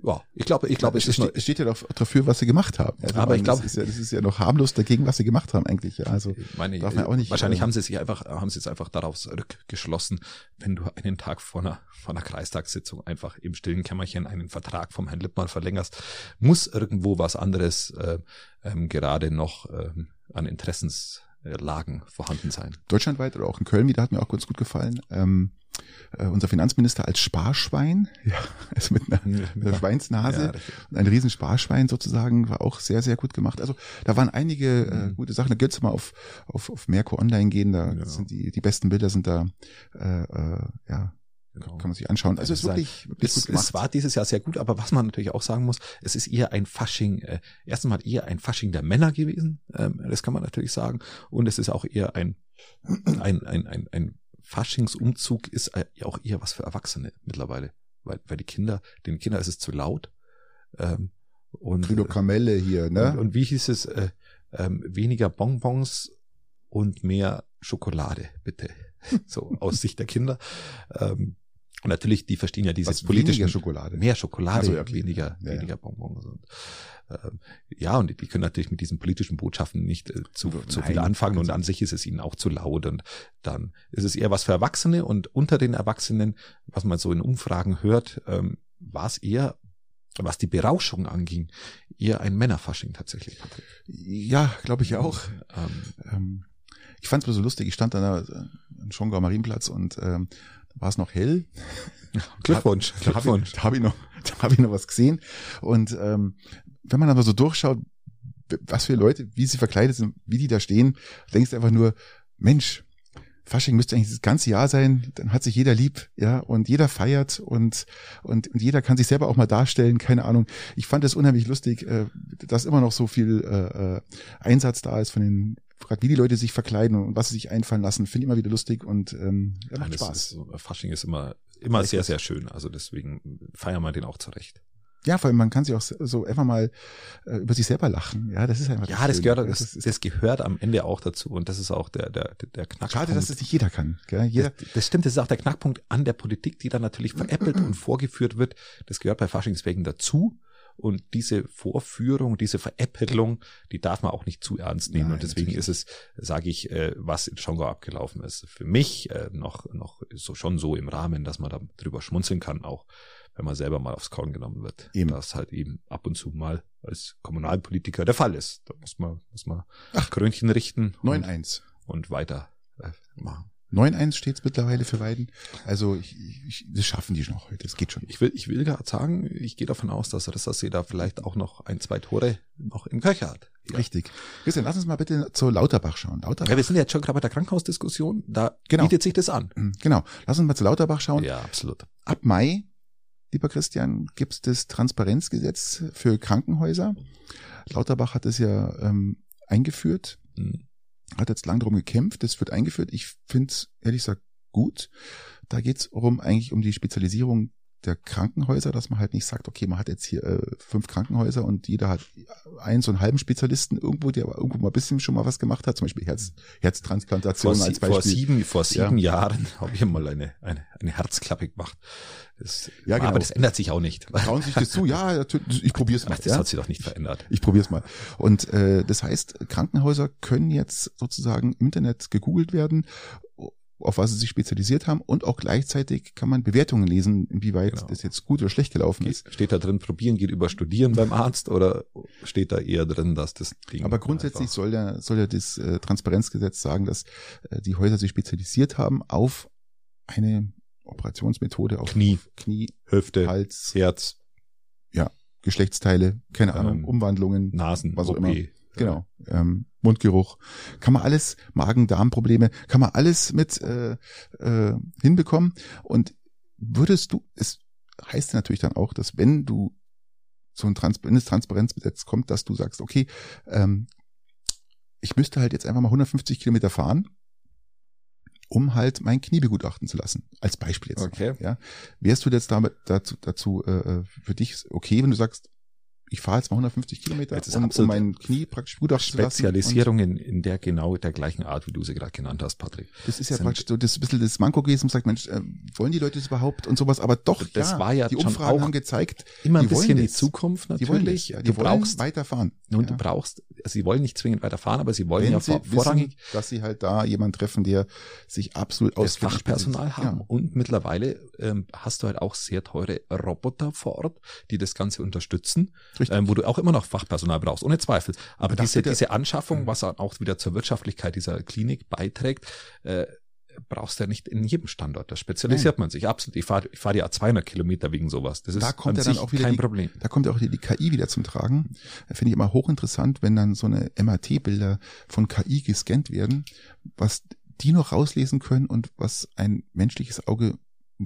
ja, ich glaube, ich glaube, es, es, steht, steht ja doch dafür, was sie gemacht haben. Also aber ich glaube, das, ja, das ist ja noch harmlos dagegen, was sie gemacht haben eigentlich. Ja, also meine, darf man auch nicht. Wahrscheinlich äh, haben sie sich einfach, haben sie jetzt einfach darauf zurückgeschlossen, wenn du einen Tag vor einer, vor einer Kreistagssitzung einfach im stillen Kämmerchen einen Vertrag vom Herrn Lippmann verlängerst, muss irgendwo was anderes äh, ähm, gerade noch ähm, an Interessenslagen vorhanden sein. Deutschlandweit oder auch in Köln wieder hat mir auch ganz gut gefallen. Ähm, äh, unser Finanzminister als Sparschwein, ja, also mit einer, mit einer Schweinsnase ja, ein riesen Sparschwein sozusagen, war auch sehr, sehr gut gemacht. Also da waren einige äh, mhm. gute Sachen. Da gilt es mal auf, auf, auf Merco Online gehen, da ja. sind die, die besten Bilder sind da, äh, äh, ja, Genau. Kann man sich anschauen. Also es ist wirklich, wirklich es. Es war dieses Jahr sehr gut, aber was man natürlich auch sagen muss, es ist eher ein Fasching, äh, erstens mal eher ein Fasching der Männer gewesen, ähm, das kann man natürlich sagen. Und es ist auch eher ein, ein, ein, ein, ein Faschingsumzug ist äh, auch eher was für Erwachsene mittlerweile, weil, weil die Kinder, den Kindern ist es zu laut. Ähm, und Kamelle hier, ne? Und, und, wie hieß es? Äh, ähm, weniger Bonbons und mehr Schokolade, bitte. so aus Sicht der Kinder. Ähm, und natürlich, die verstehen ja dieses politische Schokolade. Mehr Schokolade, also, ja, weniger, ja, weniger Bonbons. Und, ähm, ja, und die können natürlich mit diesen politischen Botschaften nicht äh, zu, Nein, zu viel anfangen und an sich ist es ihnen auch zu laut und dann ist es eher was für Erwachsene und unter den Erwachsenen, was man so in Umfragen hört, ähm, war es eher was die Berauschung anging, eher ein Männerfasching tatsächlich, Patrick. Ja, glaube ich auch. Ähm, ähm, ich fand es mir so lustig, ich stand an der Schongauer Marienplatz und ähm, war es noch hell. Glückwunsch. Da, da Glückwunsch. Habe ich, da hab ich noch, da habe ich noch was gesehen. Und ähm, wenn man aber so durchschaut, was für Leute, wie sie verkleidet sind, wie die da stehen, denkst du einfach nur, Mensch, Fasching müsste eigentlich das ganze Jahr sein, dann hat sich jeder lieb, ja, und jeder feiert und, und, und jeder kann sich selber auch mal darstellen, keine Ahnung. Ich fand es unheimlich lustig, äh, dass immer noch so viel äh, äh Einsatz da ist von den fragt, wie die Leute sich verkleiden und was sie sich einfallen lassen, finde ich immer wieder lustig und ähm, ja, macht Spaß. Ist, Fasching ist immer, immer sehr, sehr schön. Also deswegen feiern wir den auch zurecht. Ja, vor allem man kann sich auch so einfach mal äh, über sich selber lachen. Ja, das ist einfach. Ja, das, das gehört, das, das, das, gehört am Ende auch dazu und das ist auch der der der Knackpunkt. Schade, dass das nicht jeder kann. Gell? Jeder. Das, das stimmt, das ist auch der Knackpunkt an der Politik, die dann natürlich veräppelt und vorgeführt wird. Das gehört bei Faschingswegen dazu. Und diese Vorführung, diese Veräppelung, die darf man auch nicht zu ernst nehmen. Nein, und deswegen ist es, sage ich, äh, was in Schongau abgelaufen ist, für mich äh, noch, noch so schon so im Rahmen, dass man da drüber schmunzeln kann, auch wenn man selber mal aufs Korn genommen wird. Eben. Das halt eben ab und zu mal als Kommunalpolitiker der Fall ist. Da muss man, muss man Ach, Krönchen richten. 9-1. Und, und weiter äh, machen. 9-1 steht es mittlerweile für Weiden. Also ich, ich, das schaffen die noch heute. Das geht schon. Ich will, ich will gerade sagen, ich gehe davon aus, dass Rissersee da vielleicht auch noch ein, zwei Tore noch im Köcher hat. Ja. Richtig. Christian, lass uns mal bitte zur Lauterbach schauen. Lauterbach. Ja, wir sind jetzt schon gerade bei der Krankenhausdiskussion. Da genau. bietet sich das an. Mhm, genau. Lass uns mal zu Lauterbach schauen. Ja, absolut. Ab Mai, lieber Christian, gibt es das Transparenzgesetz für Krankenhäuser. Lauterbach hat es ja ähm, eingeführt. Mhm hat jetzt lang darum gekämpft, das wird eingeführt. Ich finde es ehrlich gesagt gut. Da geht es um eigentlich um die Spezialisierung der Krankenhäuser, dass man halt nicht sagt, okay, man hat jetzt hier äh, fünf Krankenhäuser und jeder hat einen so einen halben Spezialisten irgendwo, der aber irgendwo mal ein bisschen schon mal was gemacht hat, zum Beispiel Herz, Herztransplantation vor, als Beispiel. Vor sieben, vor sieben ja. Jahren habe ich mal eine, eine, eine Herzklappe gemacht. Das, ja, genau. Aber das ändert sich auch nicht. Trauen sich das zu? Ja, ich probiere es mal. Das ja? hat sich doch nicht verändert. Ich probiere es mal. Und äh, das heißt, Krankenhäuser können jetzt sozusagen im Internet gegoogelt werden auf was sie sich spezialisiert haben und auch gleichzeitig kann man Bewertungen lesen, inwieweit genau. das jetzt gut oder schlecht gelaufen ist. Steht da drin, probieren geht über studieren beim Arzt oder steht da eher drin, dass das Ding Aber grundsätzlich soll ja, soll ja das äh, Transparenzgesetz sagen, dass äh, die Häuser sich spezialisiert haben auf eine Operationsmethode auf Knie, Knie, Hüfte, Hals, Herz. Ja. Geschlechtsteile, keine Ahnung, Umwandlungen, Nasen, was auch OP. immer. Genau. Ähm, Mundgeruch. Kann man alles, Magen-Darm-Probleme, kann man alles mit äh, äh, hinbekommen. Und würdest du, es heißt natürlich dann auch, dass wenn du so ein Trans wenn das Transparenzgesetz kommt, dass du sagst, okay, ähm, ich müsste halt jetzt einfach mal 150 Kilometer fahren, um halt mein Knie begutachten zu lassen. Als Beispiel jetzt. Okay. Ja. Wärst du jetzt damit dazu, dazu äh, für dich okay, wenn du sagst, ich fahre jetzt mal 150 Kilometer, Jetzt ist um, um mein Knie praktisch lassen? Spezialisierung in, in der genau der gleichen Art, wie du sie gerade genannt hast, Patrick. Das ist ja sind- praktisch so das bisschen das Manko gewesen, und sagt, Mensch, äh, wollen die Leute das überhaupt und sowas, aber doch, Das ja, war ja die Umfragen auch haben gezeigt, Immer ein Die bisschen die. Zukunft die wollen natürlich. das, ja, die du wollen brauchst, weiterfahren. und ja. du brauchst, also sie wollen nicht zwingend weiterfahren, aber sie wollen Wenn ja sie vor, vorrangig wissen, dass sie halt da jemanden treffen, der sich absolut auskennt. Fachpersonal haben. Ja. Und mittlerweile ähm, hast du halt auch sehr teure Roboter vor Ort, die das Ganze unterstützen. Ähm, wo du auch immer noch Fachpersonal brauchst, ohne Zweifel. Aber das diese, diese Anschaffung, was auch wieder zur Wirtschaftlichkeit dieser Klinik beiträgt, äh, brauchst du ja nicht in jedem Standort. Da spezialisiert man sich absolut. Ich fahre ich fahr ja 200 Kilometer wegen sowas. Das ist Da kommt an ja dann sich auch wieder kein die- Problem. Da kommt ja auch die, die KI wieder zum Tragen. Finde ich immer hochinteressant, wenn dann so eine MRT-Bilder von KI gescannt werden, was die noch rauslesen können und was ein menschliches Auge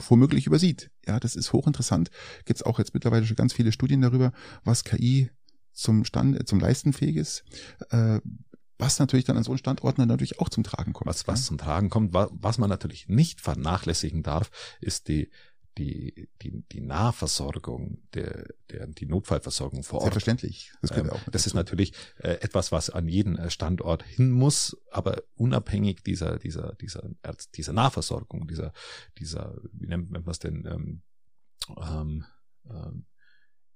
womöglich übersieht. Ja, das ist hochinteressant. Gibt es auch jetzt mittlerweile schon ganz viele Studien darüber, was KI zum Stand, zum Leisten fähig ist, äh, was natürlich dann an so einem Standort natürlich auch zum Tragen kommt. Was, was zum Tragen kommt, wa- was man natürlich nicht vernachlässigen darf, ist die, die, die, die Nahversorgung, der, der, die Notfallversorgung vor Ort. Selbstverständlich. Das gehört Ähm, ja auch das ist natürlich äh, etwas, was an jeden äh, Standort hin muss, aber unabhängig dieser, dieser, dieser, dieser Nahversorgung, dieser, dieser, wie nennt man es denn, ähm, ähm, ähm,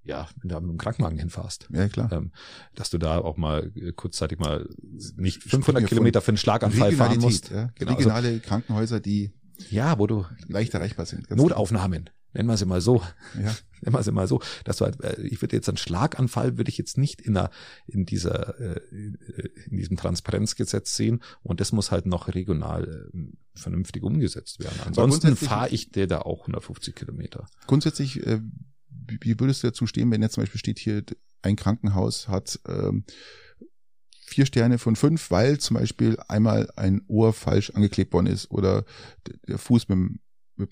ja, wenn du mit dem Krankenwagen hinfährst. Ja, klar. Ähm, dass du da auch mal äh, kurzzeitig mal nicht Sprechen 500 wir Kilometer für einen Schlaganfall fahren musst. ja. Genau, also, Regionale Krankenhäuser, die ja, wo du leicht erreichbar sind. Notaufnahmen, nennen wir sie mal so. Ja. nennen wir sie mal so, dass du halt, äh, ich würde jetzt einen Schlaganfall würde ich jetzt nicht in einer, in dieser, äh, in diesem Transparenzgesetz sehen und das muss halt noch regional äh, vernünftig umgesetzt werden. Ansonsten fahre ich dir da auch 150 Kilometer. Grundsätzlich, äh, wie wie würdest du dazu stehen, wenn jetzt zum Beispiel steht hier, ein Krankenhaus hat ähm, vier Sterne von fünf, weil zum Beispiel einmal ein Ohr falsch angeklebt worden ist oder der Fuß mit, dem- mit,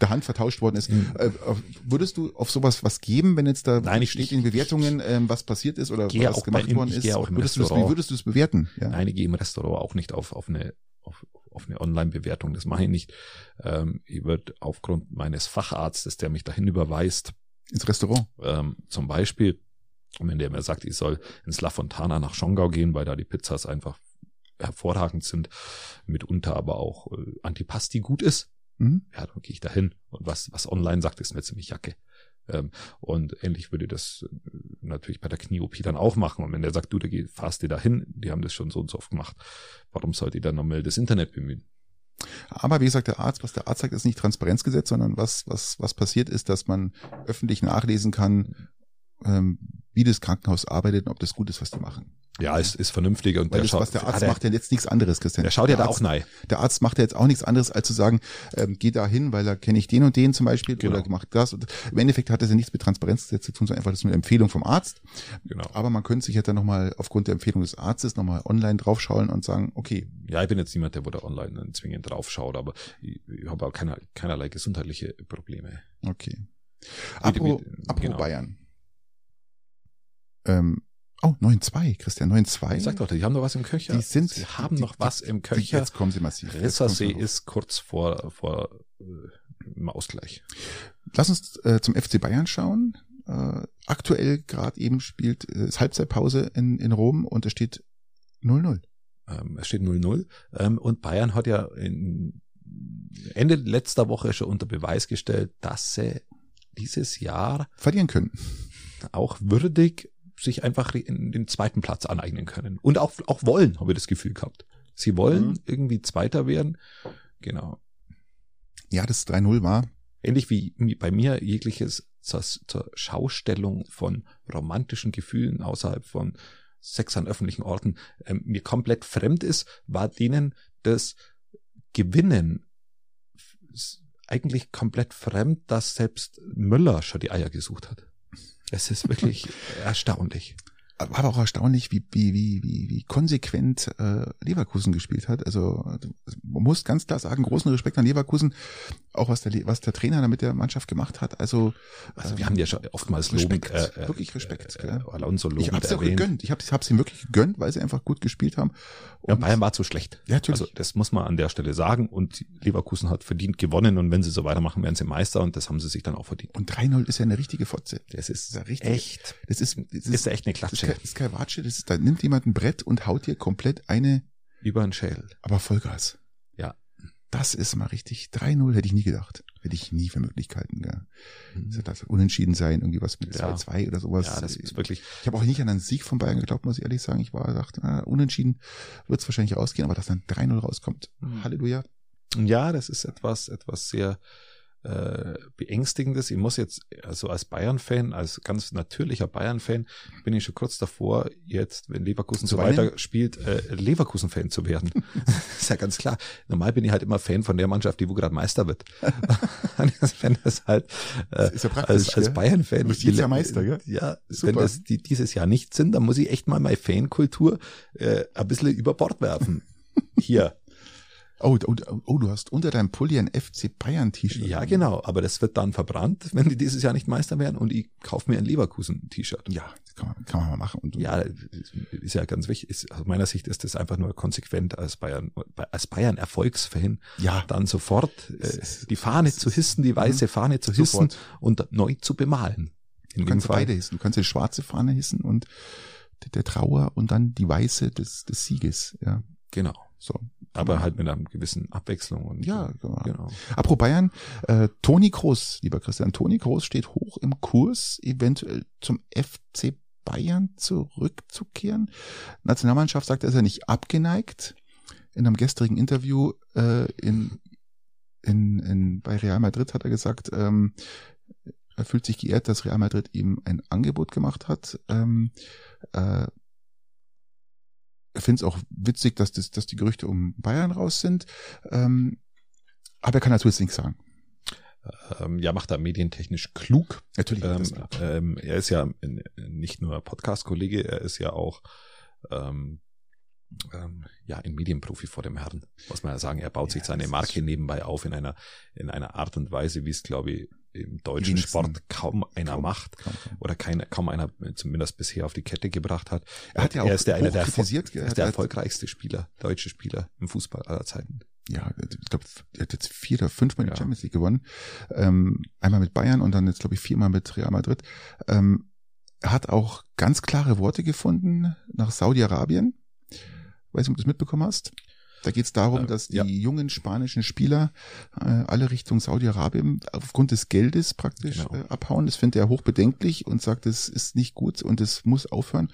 der Hand vertauscht worden ist. Mhm. Äh, würdest du auf sowas was geben, wenn jetzt da Nein, ich- steht in Bewertungen, ähm, was passiert ist oder was gemacht bei- worden ist? würdest du das, wie würdest du es bewerten? Ja. Nein, ich gehe im Restaurant auch nicht auf, auf eine auf, auf eine Online-Bewertung. Das mache ich nicht. Ähm, ich würde aufgrund meines Facharztes, der mich dahin überweist, Ins Restaurant. ähm, zum Beispiel, wenn der mir sagt, ich soll ins La Fontana nach Schongau gehen, weil da die Pizzas einfach hervorragend sind, mitunter aber auch äh, Antipasti gut ist, Mhm. ja, dann gehe ich dahin. Und was, was online sagt, ist mir ziemlich Jacke. Ähm, und ähnlich würde das äh, natürlich bei der Knie-OP dann auch machen. Und wenn der sagt, du, da geh- fahrst du dahin, die haben das schon so und so oft gemacht, warum sollte ich dann nochmal das Internet bemühen? Aber wie gesagt, der Arzt, was der Arzt sagt, ist nicht Transparenzgesetz, sondern was, was, was passiert ist, dass man öffentlich nachlesen kann, ähm, wie das Krankenhaus arbeitet und ob das gut ist, was die machen. Ja, es ist vernünftiger und Weil der das, schaut, was der Arzt ah, der, macht, ja jetzt nichts anderes, Christian. der schaut ja der da auch Arzt, nein. Der Arzt macht ja jetzt auch nichts anderes, als zu sagen, ähm, geh da hin, weil da kenne ich den und den zum Beispiel Genau. oder macht das. Und Im Endeffekt hat das ja nichts mit Transparenzgesetz zu tun, sondern einfach das ist eine Empfehlung vom Arzt. Genau. Aber man könnte sich ja dann nochmal aufgrund der Empfehlung des Arztes nochmal online draufschauen und sagen, okay, Ja, ich bin jetzt niemand, der wo da online zwingend draufschaut, aber ich, ich habe auch keiner, keinerlei gesundheitliche Probleme. okay. Wie- Apro, wie- apro genau. Bayern. Ähm, oh, 9-2, Christian, 9-2. Ich sag doch, die haben noch was im Köcher. Die sind- Sie haben die- noch was im Köcher. Jetzt kommen sie massiv. Rissersee ist kurz vor, vor äh, im Ausgleich. Lass uns äh, zum FC Bayern schauen. Äh, aktuell gerade eben spielt äh, ist Halbzeitpause in, in Rom und es steht 0-0. Ähm, es steht 0-0. Ähm, und Bayern hat ja in Ende letzter Woche schon unter Beweis gestellt, dass sie dieses Jahr Verlieren können. auch würdig sich einfach in den zweiten Platz aneignen können. Und auch, auch wollen, habe ich das Gefühl gehabt. Sie wollen Mhm. irgendwie Zweiter werden. Genau. Ja, das 3-0 war. Ähnlich wie bei mir jegliches zur, zur Schaustellung von romantischen Gefühlen außerhalb von Sex an öffentlichen Orten ähm, mir komplett fremd ist, war denen das Gewinnen eigentlich komplett fremd, dass selbst Müller schon die Eier gesucht hat. Es ist wirklich erstaunlich war aber auch erstaunlich, wie, wie, wie, wie, wie konsequent äh, Leverkusen gespielt hat. Also man muss ganz klar sagen, großen Respekt an Leverkusen, auch was der, was der Trainer da mit der Mannschaft gemacht hat. Also, also wir ähm, haben ja schon oftmals Respekt, lobend, äh, wirklich Respekt. Äh, äh, Alonso lobend ich habe es auch gegönnt. Ich habe es ihm wirklich gegönnt, weil sie einfach gut gespielt haben. Und ja, Bayern war zu schlecht. Ja, natürlich. Also das muss man an der Stelle sagen. Und Leverkusen hat verdient gewonnen. Und wenn sie so weitermachen, werden sie Meister. Und das haben sie sich dann auch verdient. Und 3-0 ist ja eine richtige Fotze. Das ist, das ist richtig. Echt. Das ist, das ist, ist echt eine Klatsche. Das ist kein Watsche, das ist, da nimmt jemand ein Brett und haut dir komplett eine. Über ein Schädel. Aber Vollgas. Ja. Das ist mal richtig. 3-0 hätte ich nie gedacht. Hätte ich nie für Möglichkeiten. Ja. Mhm. Das unentschieden sein, irgendwie was mit 2-2 ja. oder sowas. Ja, das ist wirklich. Ich habe auch nicht an einen Sieg von Bayern geglaubt, muss ich ehrlich sagen. Ich war dachte, na, unentschieden wird es wahrscheinlich ausgehen, aber dass dann 3-0 rauskommt. Mhm. Halleluja. Ja, das ist etwas, etwas sehr äh, beängstigendes. Ich muss jetzt, also als Bayern-Fan, als ganz natürlicher Bayern-Fan, bin ich schon kurz davor, jetzt, wenn Leverkusen so weiter spielt, äh, Leverkusen-Fan zu werden. ist ja ganz klar. Normal bin ich halt immer Fan von der Mannschaft, die wo gerade Meister wird. wenn das halt äh, das ja als, als Bayern-Fan. Du bist jetzt ja Meister, gell? Ja, Super. wenn das die dieses Jahr nicht sind, dann muss ich echt mal meine Fankultur äh, ein bisschen über Bord werfen. Hier. Oh, oh, oh, du hast unter deinem Pulli ein FC Bayern T-Shirt. Ja, genau. Aber das wird dann verbrannt, wenn die dieses Jahr nicht Meister werden und ich kaufe mir ein Leverkusen T-Shirt. Ja, kann man, kann man mal machen. Und ja, ist ja ganz wichtig. Ist, aus meiner Sicht ist das einfach nur konsequent als Bayern, als Bayern Erfolgsfan. Ja. Dann sofort äh, die Fahne zu hissen, die weiße mhm. Fahne zu hissen sofort. und neu zu bemalen. du kannst Fall. beide hissen. Du kannst die schwarze Fahne hissen und der Trauer und dann die weiße des, des Sieges. Ja. Genau. So. Aber halt mit einer gewissen Abwechslung. Und, ja, genau. genau. Apropos Bayern, äh, Toni Kroos, lieber Christian, Toni Kroos steht hoch im Kurs, eventuell zum FC Bayern zurückzukehren. Nationalmannschaft sagt, er ist ja nicht abgeneigt. In einem gestrigen Interview äh, in, in, in, bei Real Madrid hat er gesagt, ähm, er fühlt sich geehrt, dass Real Madrid ihm ein Angebot gemacht hat. Ähm, äh, finde es auch witzig, dass, das, dass die Gerüchte um Bayern raus sind. Ähm, aber er kann dazu jetzt nichts sagen. Ähm, ja, macht er medientechnisch klug. Natürlich. Ähm, ähm, er ist ja nicht nur Podcast-Kollege, er ist ja auch ähm, ähm, ja ein Medienprofi vor dem Herrn, muss man ja sagen. Er baut ja, sich seine Marke nebenbei auf in einer in einer Art und Weise, wie es glaube ich im deutschen Sport kaum einer kaum, macht kaum, kaum. oder keine, kaum einer zumindest bisher auf die Kette gebracht hat. Er hat ja auch er ist der, einer der, kritisiert, er ist der erfolgreichste Spieler, deutsche Spieler im Fußball aller Zeiten. Ja, ich glaube, er hat jetzt vier oder fünfmal ja. die Champions League gewonnen. Ähm, einmal mit Bayern und dann jetzt, glaube ich, viermal mit Real Madrid. Ähm, er hat auch ganz klare Worte gefunden nach Saudi-Arabien. Weiß nicht, ob du das mitbekommen hast. Da geht es darum, dass die ja. jungen spanischen Spieler äh, alle Richtung Saudi-Arabien aufgrund des Geldes praktisch genau. äh, abhauen. Das findet er hochbedenklich und sagt, es ist nicht gut und es muss aufhören.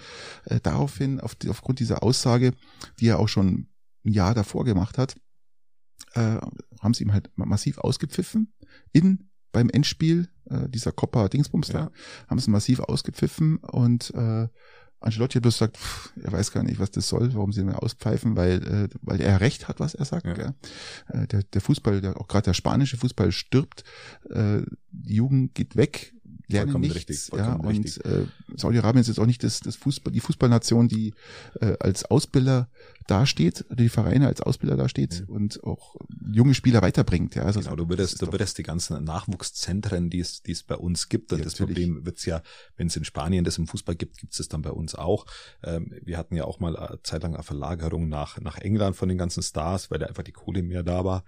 Äh, daraufhin, auf die, aufgrund dieser Aussage, die er auch schon ein Jahr davor gemacht hat, äh, haben sie ihm halt massiv ausgepfiffen in beim Endspiel äh, dieser Coppa Dingsbums ja. da, haben sie massiv ausgepfiffen und äh, Ancelotti hat bloß gesagt, pff, er weiß gar nicht, was das soll, warum sie ihn auspfeifen, weil, äh, weil er recht hat, was er sagt. Ja. Äh, der, der Fußball, der, auch gerade der spanische Fußball stirbt, äh, die Jugend geht weg, lernen nichts. Richtig, ja, und äh, Saudi-Arabien ist jetzt auch nicht das, das Fußball, die Fußballnation, die äh, als Ausbilder dasteht, die Vereine als Ausbilder dasteht mhm. und auch junge Spieler weiterbringt. Ja, also genau, du würdest, du würdest die ganzen Nachwuchszentren, die es, die es bei uns gibt, und ja, das natürlich. Problem wird's ja, wenn es in Spanien das im Fußball gibt, gibt es dann bei uns auch. Ähm, wir hatten ja auch mal eine Zeit lang eine Verlagerung nach, nach England von den ganzen Stars, weil da einfach die Kohle mehr da war.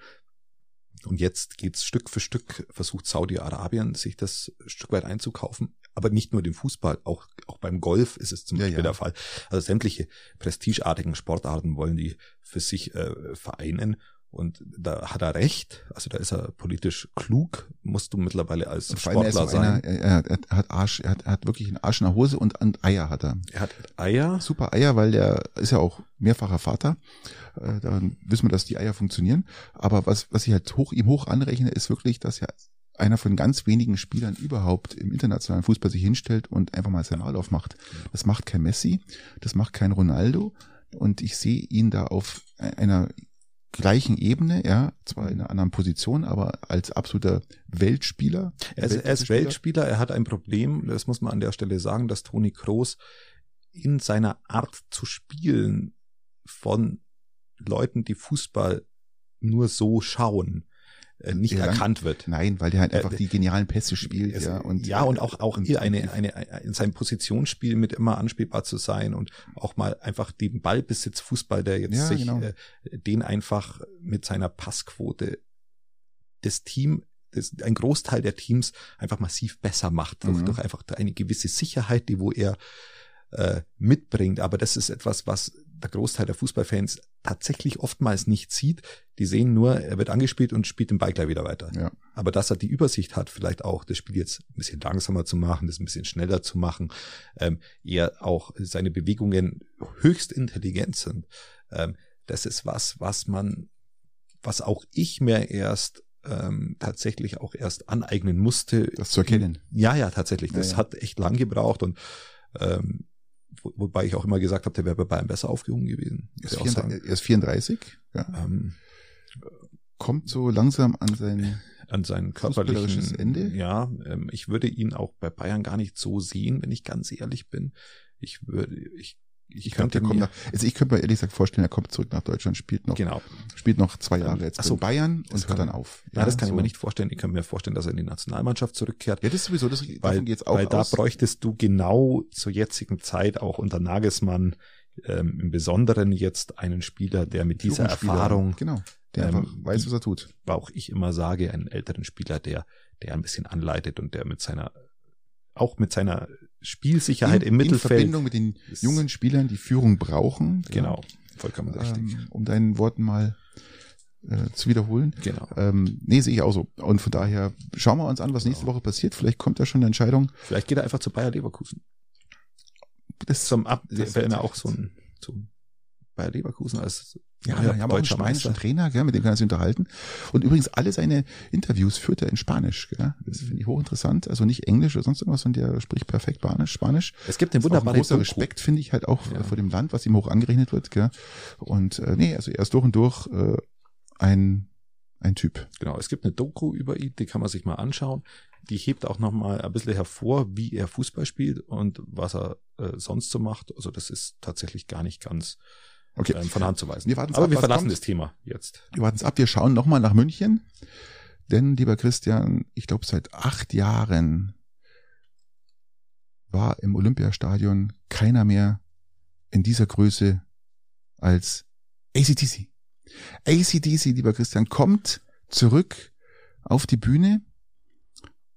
Und jetzt geht's Stück für Stück, versucht Saudi-Arabien sich das Stück weit einzukaufen. Aber nicht nur den Fußball, auch, auch beim Golf ist es zum Beispiel ja. der Fall. Also sämtliche prestigeartigen Sportarten wollen die für sich äh, vereinen. Und da hat er recht, also da ist er politisch klug, musst du mittlerweile als Sportler sein. Einer, er, er, hat Arsch, er hat, er hat wirklich einen Arsch in der Hose und, und Eier hat er. Er hat Eier? Super Eier, weil der ist ja auch mehrfacher Vater. Äh, dann wissen wir, dass die Eier funktionieren. Aber was, was ich halt hoch, ihm hoch anrechne, ist wirklich, dass er einer von ganz wenigen Spielern überhaupt im internationalen Fußball sich hinstellt und einfach mal sein Maul aufmacht. Das macht kein Messi, das macht kein Ronaldo. Und ich sehe ihn da auf einer gleichen Ebene, ja, zwar in einer anderen Position, aber als absoluter Weltspieler. Er ist, er ist Weltspieler, er hat ein Problem, das muss man an der Stelle sagen, dass Toni Kroos in seiner Art zu spielen von Leuten, die Fußball nur so schauen, nicht ja, erkannt wird. Nein, weil der halt einfach äh, die genialen Pässe spielt, es, ja. Und, ja, und auch, auch hier eine, eine, in seinem Positionsspiel mit immer anspielbar zu sein und auch mal einfach den Ballbesitz Fußball, der jetzt ja, sich, genau. äh, den einfach mit seiner Passquote das Team das, ein Großteil der Teams einfach massiv besser macht, durch, mhm. durch einfach eine gewisse Sicherheit, die wo er äh, mitbringt. Aber das ist etwas, was der Großteil der Fußballfans tatsächlich oftmals nicht sieht. Die sehen nur, er wird angespielt und spielt den Ball gleich wieder weiter. Ja. Aber dass er die Übersicht hat, vielleicht auch das Spiel jetzt ein bisschen langsamer zu machen, das ein bisschen schneller zu machen, ähm, eher auch seine Bewegungen höchst intelligent sind. Ähm, das ist was, was man, was auch ich mir erst ähm, tatsächlich auch erst aneignen musste. Das zu erkennen. Ja, ja, tatsächlich. Das ja, ja. hat echt lang gebraucht und ähm, wo, wobei ich auch immer gesagt habe, der wäre bei Bayern besser aufgehoben gewesen. Ist 34, er ist 34, ja. Ähm, kommt so langsam an sein an sein körperliches Ende. Ja, ähm, ich würde ihn auch bei Bayern gar nicht so sehen, wenn ich ganz ehrlich bin. Ich würde, ich ich, ich könnte mir, nach, also ich könnte mir ehrlich gesagt vorstellen, er kommt zurück nach Deutschland, spielt noch, genau. spielt noch zwei Jahre jetzt so, Bayern und hört dann auf. Ja, ja das kann so. ich mir nicht vorstellen. Ich kann mir vorstellen, dass er in die Nationalmannschaft zurückkehrt. Ja, das ist sowieso, das, weil, geht's auch Weil aus. da bräuchtest du genau zur jetzigen Zeit auch unter Nagelsmann ähm, im Besonderen jetzt einen Spieler, der mit dieser Erfahrung, genau, der ähm, einfach weiß, was er tut. Auch ich immer sage, einen älteren Spieler, der, der ein bisschen anleitet und der mit seiner auch mit seiner Spielsicherheit in, im Mittelfeld. In Verbindung mit den jungen Spielern, die Führung brauchen. Genau, vollkommen ähm, richtig. Um deinen Worten mal äh, zu wiederholen. Genau. Ähm, nee, sehe ich auch so. Und von daher schauen wir uns an, was nächste genau. Woche passiert. Vielleicht kommt da schon eine Entscheidung. Vielleicht geht er einfach zu Bayer Leverkusen. Das zum Ab, das wäre auch so ein, zum Bayer Leverkusen als ja, ja, ja aber auch einen spanischen Trainer, gell, mit dem kann er sich unterhalten. Und übrigens alle seine Interviews führt er in Spanisch. Gell. Das finde ich hochinteressant. Also nicht Englisch oder sonst irgendwas, sondern der spricht perfekt Spanisch. Es gibt den wunderbaren großer Respekt, finde ich, halt auch ja. vor dem Land, was ihm hoch angerechnet wird. Gell. Und äh, nee, also er ist durch und durch äh, ein, ein Typ. Genau, es gibt eine Doku über ihn, die kann man sich mal anschauen. Die hebt auch nochmal ein bisschen hervor, wie er Fußball spielt und was er äh, sonst so macht. Also das ist tatsächlich gar nicht ganz okay. ähm, von Hand zu weisen. Wir Aber ab, wir verlassen kommt. das Thema jetzt. Wir warten es ab. Wir schauen nochmal nach München. Denn, lieber Christian, ich glaube, seit acht Jahren war im Olympiastadion keiner mehr in dieser Größe als ACDC. ACDC, lieber Christian, kommt zurück auf die Bühne.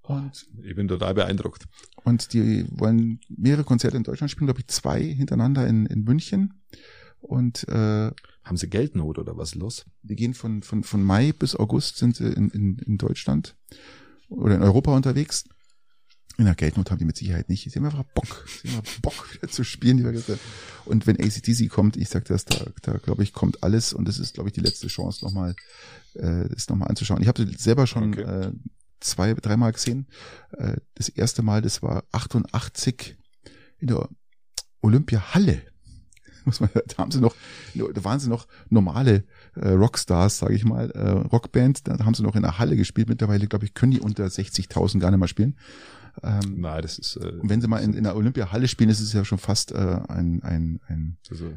Und ich bin total beeindruckt. Und die wollen mehrere Konzerte in Deutschland spielen, glaube ich, zwei hintereinander in, in München. Und äh, haben sie Geldnot oder was los? Die gehen von, von, von Mai bis August sind sie in, in, in Deutschland oder in Europa unterwegs. In der Geldnot haben die mit Sicherheit nicht. Sie haben einfach Bock, sie haben Bock wieder zu spielen. Die und wenn ACDC kommt, ich sag das, da, da glaube ich, kommt alles und das ist, glaube ich, die letzte Chance nochmal, äh, das nochmal anzuschauen. Ich habe selber schon okay. äh, zwei, dreimal gesehen. Äh, das erste Mal, das war 88 in der Olympiahalle muss man, da haben sie noch, da waren sie noch normale äh, Rockstars, sage ich mal, äh, Rockband, da haben sie noch in der Halle gespielt. Mittlerweile, glaube ich, können die unter 60.000 gar nicht mehr spielen. Ähm, Nein, das ist. Äh, und wenn sie mal in, in der Olympiahalle spielen, ist es ja schon fast äh, ein ein ein. Also,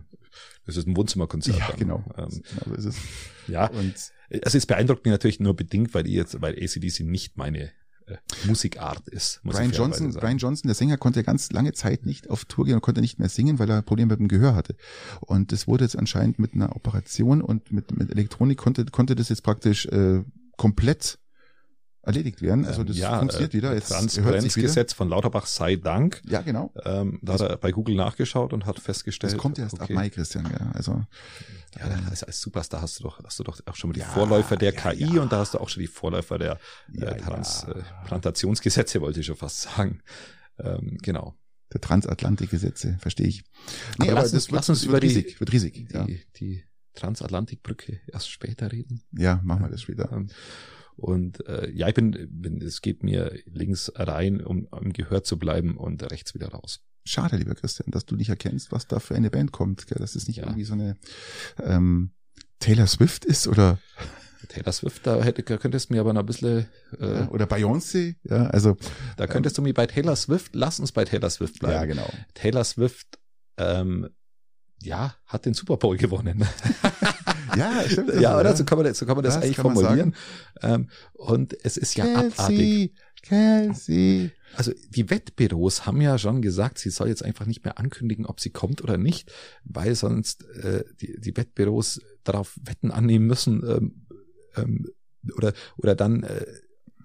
das ist ein Wohnzimmerkonzert. Ja, genau. Ähm, genau ist es. Ja. Und also es beeindruckt mich natürlich nur bedingt, weil die jetzt, weil ACDC nicht meine Musikart ist. Brian Johnson, Brian Johnson, der Sänger, konnte ganz lange Zeit nicht auf Tour gehen und konnte nicht mehr singen, weil er Probleme mit dem Gehör hatte. Und das wurde jetzt anscheinend mit einer Operation und mit, mit Elektronik konnte, konnte das jetzt praktisch äh, komplett erledigt werden. Also das ja, funktioniert wieder. Jetzt Transparenzgesetz von Lauterbach sei Dank. Ja, genau. Ähm, da hat er bei Google nachgeschaut und hat festgestellt. Das kommt erst okay. ab Mai, Christian. Ja, also ja, als, als Superstar hast du doch, hast du doch auch schon mal die ja, Vorläufer der ja, KI ja. und da hast du auch schon die Vorläufer der äh, Transplantationsgesetze, wollte ich schon fast sagen. Ähm, genau. Der Transatlantikgesetze, verstehe ich. Nee, aber, aber das wird, lass uns über riesig, die, wird riesig. Die, die Transatlantikbrücke erst später reden. Ja, machen wir das später. Ähm, und äh, ja, ich bin, bin, es geht mir links rein, um am Gehör zu bleiben und rechts wieder raus. Schade, lieber Christian, dass du nicht erkennst, was da für eine Band kommt. Gell? Das ist nicht ja. irgendwie so eine ähm, Taylor Swift ist oder Taylor Swift, da hätte, könntest du mir aber noch ein bisschen äh, oder Beyoncé, ja, also da könntest ähm, du mir bei Taylor Swift, lass uns bei Taylor Swift bleiben. Ja, genau. Taylor Swift, ähm, ja, hat den Super Bowl gewonnen. ja, stimmt. ja, oder so kann man, so kann man das, das eigentlich formulieren. Ähm, und es ist ja Kelsey, abartig. Kelsey. Also die Wettbüros haben ja schon gesagt, sie soll jetzt einfach nicht mehr ankündigen, ob sie kommt oder nicht, weil sonst äh, die, die Wettbüros darauf Wetten annehmen müssen ähm, ähm, oder oder dann äh,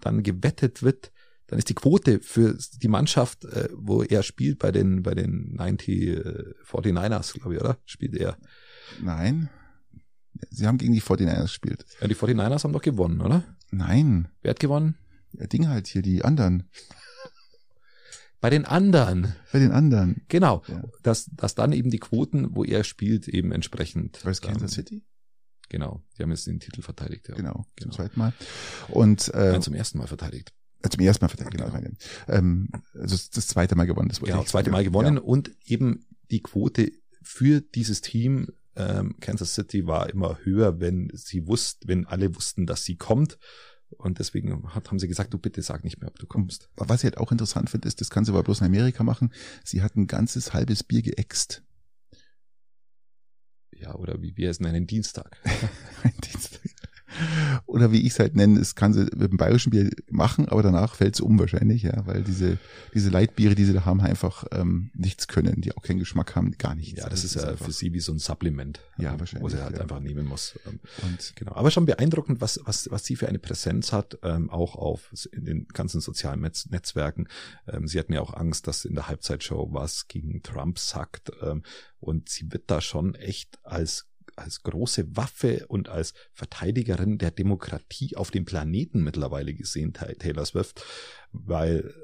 dann gewettet wird, dann ist die Quote für die Mannschaft, äh, wo er spielt bei den bei den 90 äh, 49ers, glaube ich, oder? Spielt er? Nein. Sie haben gegen die 49ers gespielt. Ja, die 49ers haben doch gewonnen, oder? Nein. Wer hat gewonnen? Ja, Ding halt hier, die anderen. Bei den anderen. Bei den anderen. Genau. Ja. Dass, dass dann eben die Quoten, wo er spielt, eben entsprechend. War es Kansas City? Genau. Die haben jetzt den Titel verteidigt, ja. Genau. genau. Zum zweiten Mal. Und, äh, Nein, zum ersten Mal verteidigt. Äh, zum ersten Mal verteidigt, genau. genau. Ähm, also das zweite Mal gewonnen. Das genau, zweite Mal gewonnen ja. und eben die Quote für dieses Team ähm, Kansas City war immer höher, wenn sie wussten, wenn alle wussten, dass sie kommt. Und deswegen hat, haben sie gesagt, du bitte sag nicht mehr, ob du kommst. Was ich halt auch interessant finde, ist, das kann sie aber bloß in Amerika machen. Sie hat ein ganzes halbes Bier geäxt. Ja, oder wie wir es nennen, Dienstag. ein Dienstag. Oder wie ich es halt nenne, es kann sie mit dem bayerischen Bier machen, aber danach fällt es um wahrscheinlich, ja, weil diese, diese Leitbiere, die sie da haben, einfach ähm, nichts können, die auch keinen Geschmack haben, gar nichts. Ja, das, das ist ja für sie wie so ein Supplement. Ja, wahrscheinlich. Wo sie halt ja. einfach nehmen muss. Ähm, Und genau. Aber schon beeindruckend, was, was, was sie für eine Präsenz hat, ähm, auch auf in den ganzen sozialen Netz Netzwerken. Ähm, sie hatten ja auch Angst, dass in der Halbzeitshow was gegen Trump sagt. Ähm, und sie wird da schon echt als als große Waffe und als Verteidigerin der Demokratie auf dem Planeten mittlerweile gesehen, Taylor Swift, weil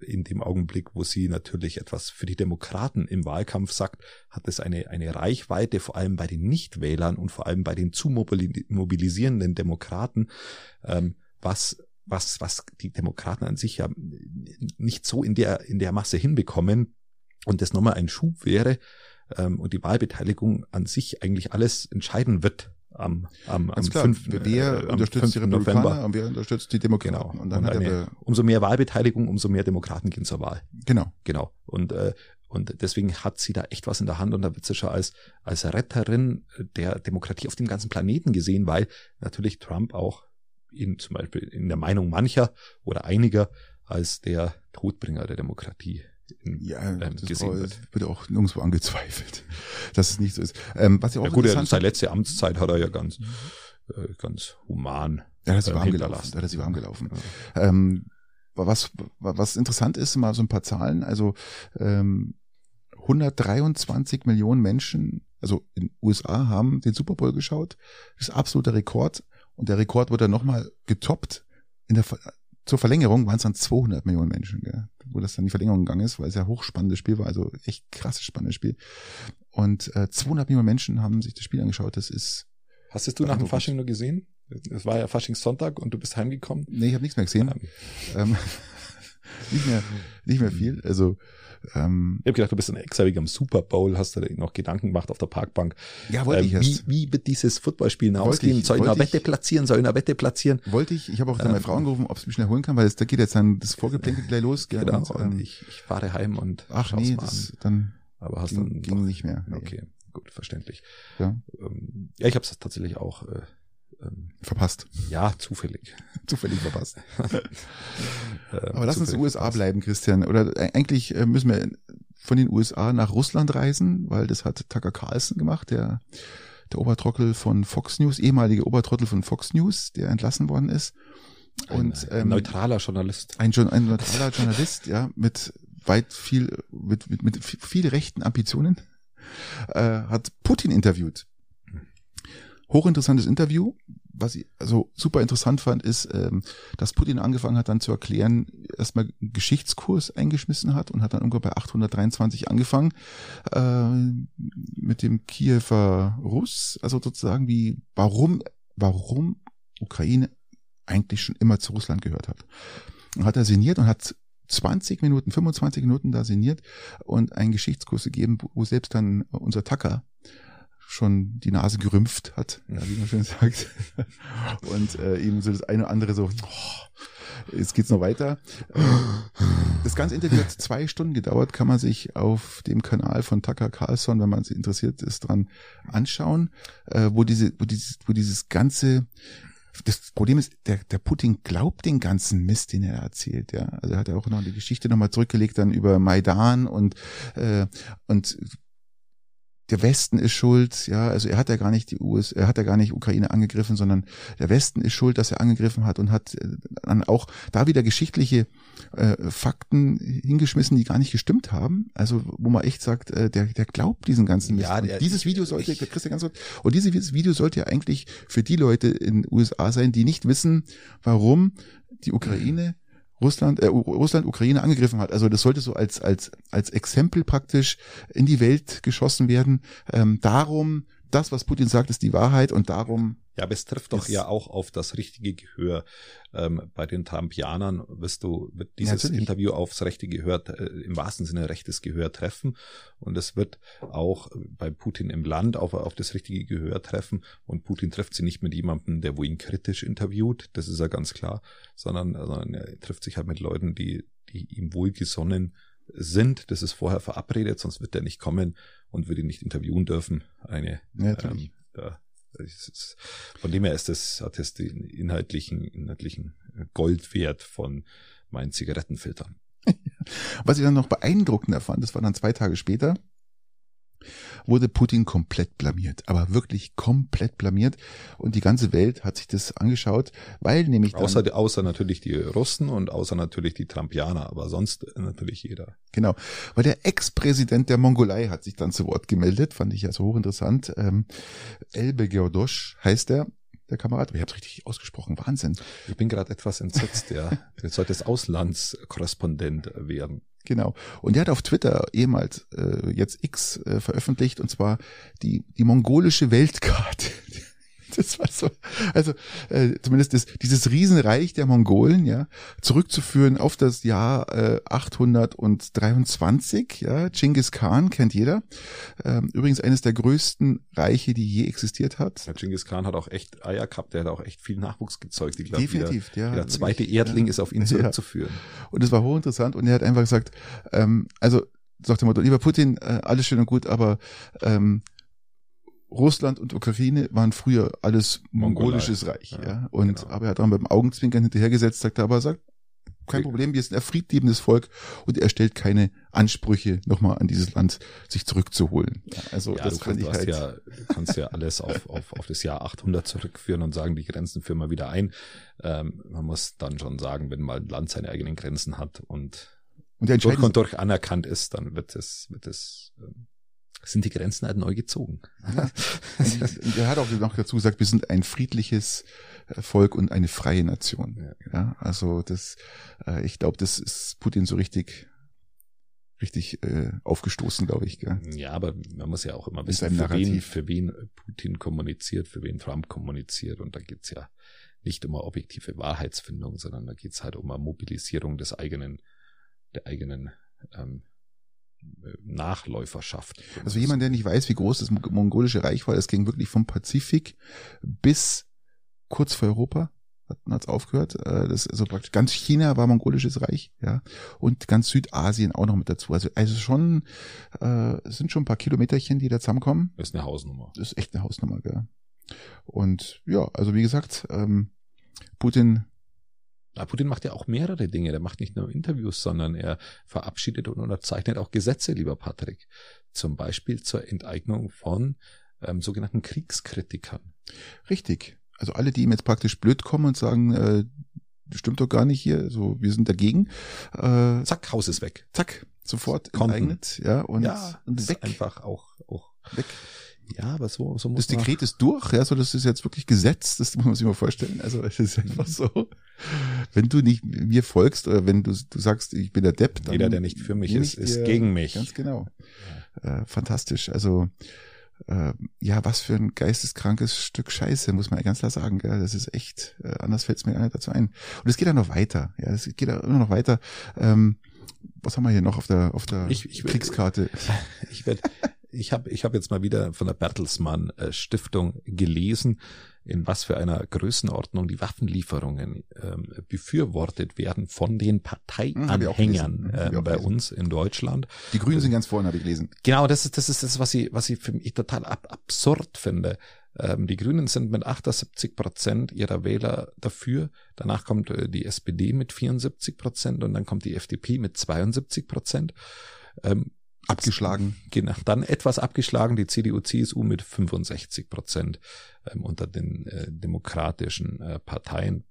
in dem Augenblick, wo sie natürlich etwas für die Demokraten im Wahlkampf sagt, hat es eine, eine Reichweite, vor allem bei den Nichtwählern und vor allem bei den zu mobilisierenden Demokraten, ähm, was was, was die Demokraten an sich ja nicht so in der, in der Masse hinbekommen. Und das nochmal ein Schub wäre, ähm, und die Wahlbeteiligung an sich eigentlich alles entscheiden wird am, am, am klar, 5. Wer äh, unterstützt die Republikaner und wer unterstützt die Demokraten. Genau. Und dann und eine, umso mehr Wahlbeteiligung, umso mehr Demokraten gehen zur Wahl. Genau. Genau. Und, äh, und deswegen hat sie da echt was in der Hand und da wird sie schon als, als Retterin der Demokratie auf dem ganzen Planeten gesehen, weil natürlich Trump auch in, zum Beispiel in der Meinung mancher oder einiger als der Todbringer der Demokratie ja, ähm, das gesehen wird. wird auch nirgendwo angezweifelt, dass es nicht so ist. Ähm, was ja auch ja, gut, seine letzte Amtszeit hat er ja ganz, äh, ganz human. Ja, das ist warm gelaufen. Ja, das ist warm gelaufen. Ja. Ähm, was, was interessant ist, mal so ein paar Zahlen. Also ähm, 123 Millionen Menschen, also in USA, haben den Super Bowl geschaut. Das ist absoluter Rekord. Und der Rekord wurde dann nochmal getoppt in der zur Verlängerung waren es dann 200 Millionen Menschen, gell, wo das dann die Verlängerung gegangen ist, weil es ja hochspannendes Spiel war, also echt krasses spannendes Spiel. Und äh, 200 Millionen Menschen haben sich das Spiel angeschaut. Das ist. Hast es du nach dem Fasching nur gesehen? Es war ja Faschingssonntag und du bist heimgekommen. Nee, ich habe nichts mehr gesehen. Ähm, nicht mehr, nicht mehr viel. Also ähm, ich habe gedacht, du bist ein extra am Super Bowl, hast du dir noch Gedanken gemacht auf der Parkbank. Ja, wollte ähm, ich erst. Wie, wie wird dieses Footballspiel ausgehen? Soll ich eine Wette platzieren? Soll ich eine Wette platzieren? Wollte ich. Ich habe auch dann ähm, meine Frau angerufen, ob sie mich schnell holen kann, weil es, da geht jetzt dann das Vorgeplänkel gleich los. Gell? Genau, und, ähm, ich, ich fahre heim und Ach nee, das, an. dann aber hast ging, dann ging doch, nicht mehr. Nee. Okay, gut, verständlich. Ja, ähm, ja ich habe es tatsächlich auch äh, ähm, verpasst. Ja, zufällig. zufällig verpasst. Aber lass uns in den USA bleiben, Christian. Oder äh, eigentlich äh, müssen wir von den USA nach Russland reisen, weil das hat Tucker Carlson gemacht, der, der Obertrottel von Fox News, ehemalige Obertrottel von Fox News, der entlassen worden ist. Und, ein, ähm, neutraler Journalist. Ein, ein neutraler Journalist, ja, mit weit viel, mit, mit, mit viel rechten Ambitionen, äh, hat Putin interviewt. Hochinteressantes Interview, was ich also super interessant fand, ist, ähm, dass Putin angefangen hat dann zu erklären, erstmal einen Geschichtskurs eingeschmissen hat und hat dann irgendwann bei 823 angefangen äh, mit dem Kiewer Russ, also sozusagen wie warum warum Ukraine eigentlich schon immer zu Russland gehört hat. Und hat er sinniert und hat 20 Minuten, 25 Minuten da sinniert und einen Geschichtskurs gegeben, wo selbst dann unser Tacker schon die Nase gerümpft hat, ja, wie man schön sagt. Und äh, ihm so das eine oder andere so, oh, jetzt geht's noch weiter. Äh, das ganze Interview hat zwei Stunden gedauert, kann man sich auf dem Kanal von Tucker Carlson, wenn man sich interessiert ist, dran anschauen, äh, wo diese, wo dieses, wo dieses ganze das Problem ist, der, der Putin glaubt den ganzen Mist, den er erzählt, ja. Also er hat ja auch noch die Geschichte nochmal zurückgelegt dann über Maidan und, äh, und der Westen ist schuld, ja, also er hat ja gar nicht die US, er hat ja gar nicht Ukraine angegriffen, sondern der Westen ist schuld, dass er angegriffen hat und hat äh, dann auch da wieder geschichtliche äh, Fakten hingeschmissen, die gar nicht gestimmt haben. Also wo man echt sagt, äh, der, der glaubt diesen ganzen Mist. Ja, der, dieses Video sollte, ich, Christian ganz kurz, und dieses Video sollte ja eigentlich für die Leute in den USA sein, die nicht wissen, warum die Ukraine Russland, äh, Russland Ukraine angegriffen hat. Also das sollte so als als als Exempel praktisch in die Welt geschossen werden. Ähm, darum, das, was Putin sagt, ist die Wahrheit und darum ja, aber es trifft doch ja auch auf das richtige Gehör. Ähm, bei den Trumpianern wirst du, wird dieses ja, Interview aufs rechte Gehör, äh, im wahrsten Sinne rechtes Gehör treffen. Und es wird auch bei Putin im Land auf, auf das richtige Gehör treffen. Und Putin trifft sie nicht mit jemandem, der wo ihn kritisch interviewt, das ist ja ganz klar, sondern, sondern er trifft sich halt mit Leuten, die, die ihm wohlgesonnen sind. Das ist vorher verabredet, sonst wird er nicht kommen und würde ihn nicht interviewen dürfen. Eine, ja, ähm, da von dem her ist das, hat es den inhaltlichen, inhaltlichen Goldwert von meinen Zigarettenfiltern. Was ich dann noch beeindruckender fand, das war dann zwei Tage später, wurde Putin komplett blamiert, aber wirklich komplett blamiert und die ganze Welt hat sich das angeschaut, weil nämlich außer außer natürlich die Russen und außer natürlich die Trumpianer, aber sonst natürlich jeder. Genau, weil der Ex-Präsident der Mongolei hat sich dann zu Wort gemeldet, fand ich also hochinteressant. Ähm, Elbe Geordosch heißt er der Kamerad. Ich habe richtig ausgesprochen. Wahnsinn. Ich bin gerade etwas entsetzt. Ja, jetzt sollte es Auslandskorrespondent werden. Genau. Und er hat auf Twitter ehemals äh, jetzt X äh, veröffentlicht und zwar die die mongolische Weltkarte. das war so, also äh, zumindest das, dieses Riesenreich der Mongolen, ja, zurückzuführen auf das Jahr äh, 823, ja, Genghis Khan kennt jeder. Ähm, übrigens eines der größten Reiche, die je existiert hat. Ja, Genghis Khan hat auch echt Eier gehabt, der hat auch echt viel Nachwuchs gezeugt. Ich glaub, Definitiv, jeder, ja. Der zweite Erdling ja, ist auf ihn zurückzuführen. Ja. Und es war hochinteressant und er hat einfach gesagt, ähm, also sagt der Motto, lieber Putin, äh, alles schön und gut, aber ähm, Russland und Ukraine waren früher alles mongolisches Reich, ja. ja. Und genau. aber er hat dann beim Augenzwinkern hinterhergesetzt, sagt er aber, sagt, kein Problem, wir sind ein friedliebendes Volk und er stellt keine Ansprüche, nochmal an dieses Land sich zurückzuholen. Ja, also ja, das du, kannst, ich halt ja, du kannst ja alles auf, auf, auf das Jahr 800 zurückführen und sagen, die Grenzen führen wir wieder ein. Ähm, man muss dann schon sagen, wenn mal ein Land seine eigenen Grenzen hat und, und durch und durch anerkannt ist, dann wird es, wird es ähm, sind die Grenzen halt neu gezogen. Ja. er hat auch noch dazu gesagt, wir sind ein friedliches äh, Volk und eine freie Nation. Ja, genau. ja also das, äh, ich glaube, das ist Putin so richtig richtig äh, aufgestoßen, glaube ich. Gell? Ja, aber man muss ja auch immer wissen, für wen, für wen Putin kommuniziert, für wen Trump kommuniziert. Und da geht's ja nicht um eine objektive Wahrheitsfindung, sondern da geht's halt um eine Mobilisierung des eigenen, der eigenen ähm, Nachläuferschaft. Also jemand, der nicht weiß, wie groß das mongolische Reich war, es ging wirklich vom Pazifik bis kurz vor Europa hat es aufgehört. Äh, das also praktisch ganz China war mongolisches Reich, ja, und ganz Südasien auch noch mit dazu. Also also schon äh, sind schon ein paar Kilometerchen, die da zusammenkommen. Das ist eine Hausnummer. Das ist echt eine Hausnummer, gell. Und ja, also wie gesagt, ähm, Putin Putin macht ja auch mehrere Dinge. Der macht nicht nur Interviews, sondern er verabschiedet und unterzeichnet auch Gesetze, lieber Patrick. Zum Beispiel zur Enteignung von ähm, sogenannten Kriegskritikern. Richtig. Also alle, die ihm jetzt praktisch blöd kommen und sagen, äh, stimmt doch gar nicht hier, so wir sind dagegen. Äh, zack, Haus ist weg. Zack, sofort enteignet, ja und, ja, und weg. Einfach auch, auch weg. Ja, aber so, so muss Das Dekret ist durch, ja, so das ist jetzt wirklich Gesetz, das muss man sich mal vorstellen. Also es ist einfach so, wenn du nicht mir folgst oder wenn du, du sagst, ich bin der Depp, dann jeder, der nicht für mich ist, ist dir, gegen mich. Ganz genau. Ja. Äh, fantastisch. Also äh, ja, was für ein geisteskrankes Stück Scheiße, muss man ganz klar sagen. Gell? Das ist echt, äh, anders fällt es mir gar nicht dazu ein. Und es geht dann noch weiter. Ja, es geht dann immer noch weiter. Ähm, was haben wir hier noch auf der auf der ich, ich Kriegskarte? Ich werde ich habe ich hab jetzt mal wieder von der Bertelsmann äh, Stiftung gelesen, in was für einer Größenordnung die Waffenlieferungen ähm, befürwortet werden von den Parteianhängern hm, äh, bei uns in Deutschland. Die Grünen sind ganz vorne, habe ich gelesen. Genau, das ist das ist das, was ich was ich für mich total ab absurd finde. Ähm, die Grünen sind mit 78 Prozent ihrer Wähler dafür. Danach kommt äh, die SPD mit 74 Prozent und dann kommt die FDP mit 72 Prozent. Ähm, abgeschlagen. Genau, dann etwas abgeschlagen, die CDU, CSU mit 65 Prozent ähm, unter den äh, demokratischen äh, Parteien.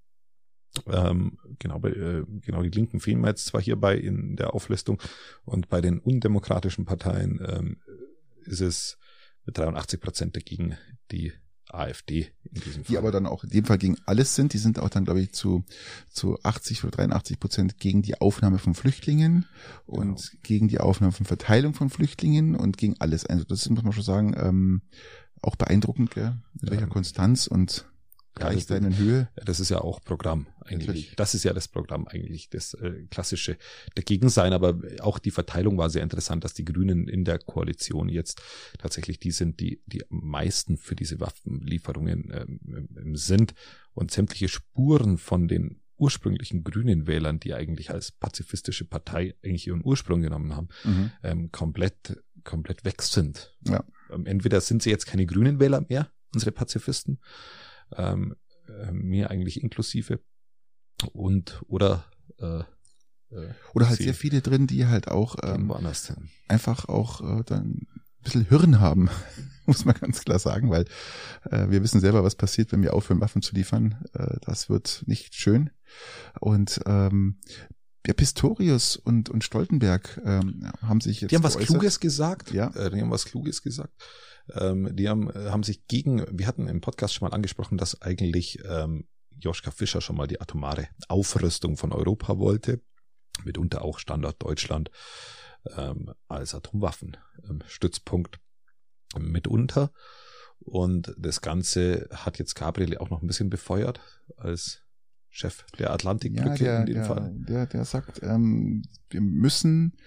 Ähm, genau, äh, genau, die Linken fehlen mir jetzt zwar hierbei in der Auflistung und bei den undemokratischen Parteien ähm, ist es mit 83 Prozent dagegen die AfD in diesem Fall. Die aber dann auch in dem Fall gegen alles sind. Die sind auch dann, glaube ich, zu, zu 80 oder 83 Prozent gegen die Aufnahme von Flüchtlingen und genau. gegen die Aufnahme von Verteilung von Flüchtlingen und gegen alles. Also das muss man schon sagen, ähm, auch beeindruckend, gell? mit welcher Konstanz und in Höhe. Das ist ja auch Programm eigentlich. Natürlich. Das ist ja das Programm eigentlich, das äh, klassische dagegen sein. Aber auch die Verteilung war sehr interessant, dass die Grünen in der Koalition jetzt tatsächlich die sind, die die meisten für diese Waffenlieferungen ähm, sind und sämtliche Spuren von den ursprünglichen grünen Wählern, die eigentlich als pazifistische Partei eigentlich ihren Ursprung genommen haben, mhm. ähm, komplett komplett weg sind. Ja. Ähm, entweder sind sie jetzt keine grünen Wähler mehr, unsere Pazifisten, ähm, äh, mir eigentlich inklusive und oder äh, äh, oder halt sehr viele drin, die halt auch ähm, einfach auch äh, dann ein bisschen Hirn haben, muss man ganz klar sagen, weil äh, wir wissen selber, was passiert, wenn wir aufhören, Waffen zu liefern. Äh, das wird nicht schön. Und ähm, ja, Pistorius und, und Stoltenberg ähm, haben sich jetzt. Die haben was Kluges gesagt. Ja. Äh, die haben was Kluges gesagt. Ähm, die haben, äh, haben sich gegen, wir hatten im Podcast schon mal angesprochen, dass eigentlich ähm, Joschka Fischer schon mal die atomare Aufrüstung von Europa wollte, mitunter auch Standort Deutschland ähm, als Atomwaffenstützpunkt ähm, mitunter. Und das Ganze hat jetzt Gabriel auch noch ein bisschen befeuert als Chef der Atlantikbrücke ja, der, in dem der, Fall. Der, der sagt, ähm, wir müssen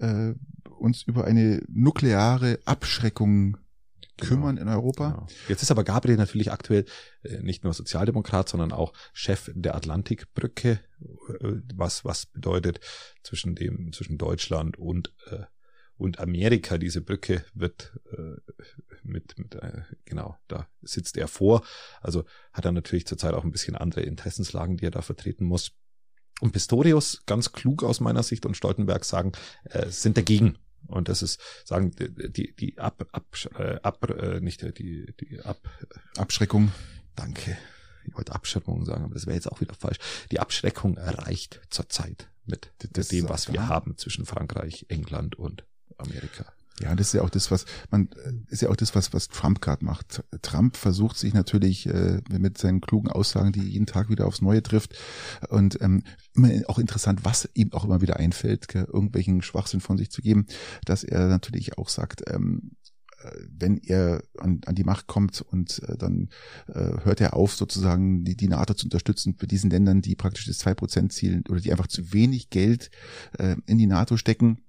äh, uns über eine nukleare Abschreckung kümmern genau. in Europa. Genau. Jetzt ist aber Gabriel natürlich aktuell äh, nicht nur Sozialdemokrat, sondern auch Chef der Atlantikbrücke, äh, was was bedeutet zwischen dem zwischen Deutschland und äh, und Amerika. Diese Brücke wird äh, mit, mit äh, genau da sitzt er vor. Also hat er natürlich zurzeit auch ein bisschen andere Interessenslagen, die er da vertreten muss. Und Pistorius, ganz klug aus meiner Sicht, und Stoltenberg sagen, äh, sind dagegen. Und das ist, sagen, die, die Ab, Ab, äh, Ab äh, nicht die, die Ab, Abschreckung. Danke. Ich wollte Abschreckung sagen, aber das wäre jetzt auch wieder falsch. Die Abschreckung erreicht zurzeit mit das dem, was wir haben zwischen Frankreich, England und Amerika. Ja, das ist ja auch das, was man ist ja auch das, was was Trump gerade macht. Trump versucht sich natürlich äh, mit seinen klugen Aussagen, die jeden Tag wieder aufs Neue trifft und ähm, immer auch interessant, was ihm auch immer wieder einfällt, gell, irgendwelchen Schwachsinn von sich zu geben, dass er natürlich auch sagt, ähm, äh, wenn er an, an die Macht kommt und äh, dann äh, hört er auf, sozusagen die, die NATO zu unterstützen für diesen Ländern, die praktisch das 2%-Ziel oder die einfach zu wenig Geld äh, in die NATO stecken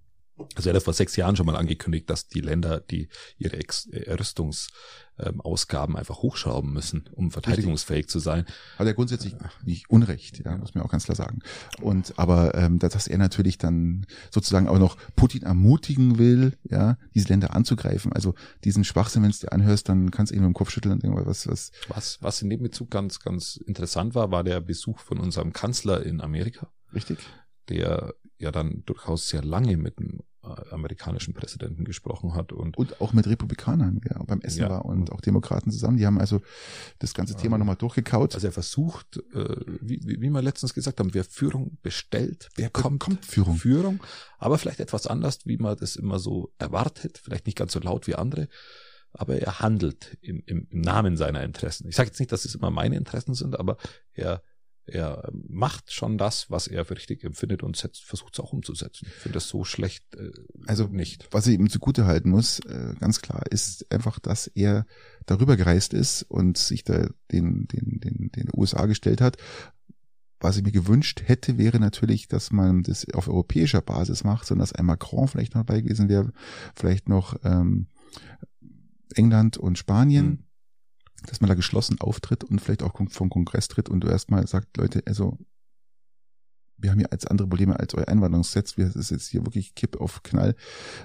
also er hat vor sechs Jahren schon mal angekündigt, dass die Länder, die ihre Ex äh, Rüstungsausgaben einfach hochschrauben müssen, um verteidigungsfähig zu sein. Hat er grundsätzlich nicht Unrecht, ja, muss man auch ganz klar sagen. Und aber ähm, dass er natürlich dann sozusagen auch noch Putin ermutigen will, ja, diese Länder anzugreifen. Also diesen Schwachsinn, wenn du dir anhörst, dann kannst du eben im Kopf schütteln und denken, was, was. Was, was in dem Bezug ganz, ganz interessant war, war der Besuch von unserem Kanzler in Amerika. Richtig. Der ja dann durchaus sehr lange mit dem amerikanischen Präsidenten gesprochen hat und und auch mit Republikanern ja, beim Essen ja. war und auch Demokraten zusammen. Die haben also das ganze Thema nochmal durchgekaut. Also er versucht, äh, wie, wie wie wir letztens gesagt haben, wer Führung bestellt, wer kommt, kommt Führung. Führung, aber vielleicht etwas anders, wie man das immer so erwartet, vielleicht nicht ganz so laut wie andere aber er handelt im, im, im Namen seiner Interessen. Ich sage jetzt nicht, dass es immer meine Interessen sind, aber er er macht schon das, was er für richtig empfindet und versucht es auch umzusetzen. Ich finde das so schlecht äh, also nicht. Was ich ihm zugute halten muss, äh, ganz klar, ist einfach, dass er darüber gereist ist und sich da den, den, den, den USA gestellt hat. Was ich mir gewünscht hätte, wäre natürlich, dass man das auf europäischer Basis macht, sondern dass ein Macron vielleicht noch dabei gewesen wäre, vielleicht noch ähm, England und Spanien, mhm. Dass man da geschlossen auftritt und vielleicht auch vom Kongress tritt und du erstmal sagt, Leute, also wir haben hier als andere Probleme als euer Einwanderungsgesetz. Wir, das ist jetzt hier wirklich Kipp auf Knall,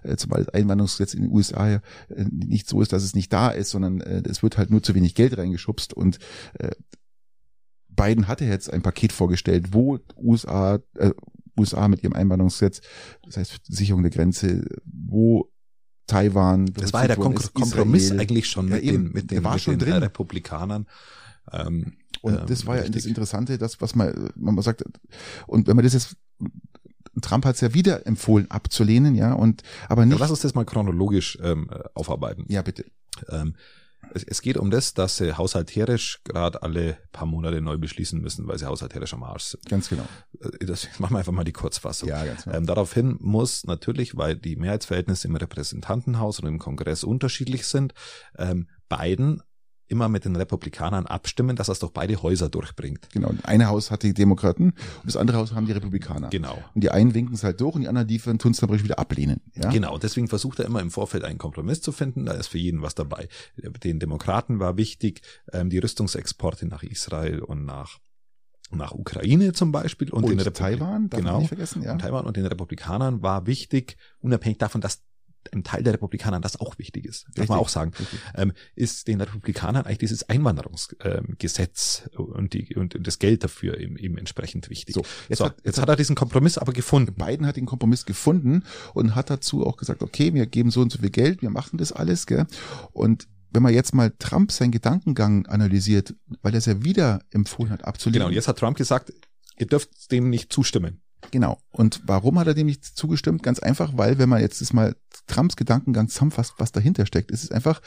äh, zumal das Einwanderungsgesetz in den USA ja äh, nicht so ist, dass es nicht da ist, sondern äh, es wird halt nur zu wenig Geld reingeschubst und äh, Biden hatte jetzt ein Paket vorgestellt, wo USA, äh, USA mit ihrem Einwanderungsgesetz, das heißt Sicherung der Grenze, wo Taiwan. Das war ja der Kom Kompromiss Israel. eigentlich schon mit ja, den, mit den, mit den Republikanern. Ähm, und ähm, das war ja richtig. das Interessante, das, was man, man sagt, und wenn man das jetzt Trump hat es ja wieder empfohlen abzulehnen, ja, und aber nicht. Ja, lass uns das mal chronologisch ähm, aufarbeiten. Ja, bitte. Ähm, es, es geht um das, dass sie haushalterisch gerade alle paar Monate neu beschließen müssen, weil sie haushalterisch am Arsch sind. Ganz genau. Äh, das machen wir einfach mal die Kurzfassung. Ja, ganz genau. Ähm, daraufhin muss natürlich, weil die Mehrheitsverhältnisse im Repräsentantenhaus und im Kongress unterschiedlich sind, ähm, Biden immer mit den Republikanern abstimmen, dass es doch beide Häuser durchbringt. Genau. Eine Haus hat die Demokraten und das andere Haus haben die Republikaner. Genau. Und die einen winken es halt durch und die anderen, die tun es dann wieder ablehnen. Ja? Genau. Deswegen versucht er immer im Vorfeld einen Kompromiss zu finden. Da ist für jeden was dabei. Den Demokraten war wichtig, ähm, die Rüstungsexporte nach Israel und nach nach Ukraine zum Beispiel und, und den Taiwan, darf genau, ja. Und Taiwan und den Republikanern war wichtig, unabhängig davon, dass ein Teil der Republikaner das auch wichtig ist, darf richtig, man auch sagen, ähm, ist den Republikanern eigentlich dieses Einwanderungsgesetz ähm, und, die, und das Geld dafür eben, eben entsprechend wichtig. So, jetzt, so, hat, jetzt, jetzt hat er diesen Kompromiss aber gefunden. Biden hat den Kompromiss gefunden und hat dazu auch gesagt, okay, wir geben so und so viel Geld, wir machen das alles, gell? Und wenn man jetzt mal Trump seinen Gedankengang analysiert, weil er es ja wieder empfohlen hat abzulehnen. Genau, und jetzt hat Trump gesagt, ihr dürft dem nicht zustimmen. Genau. Und warum hat er dem nicht zugestimmt? Ganz einfach, weil wenn man jetzt das mal Trumps Gedankengang zusammenfasst, was dahinter steckt, ist es einfach,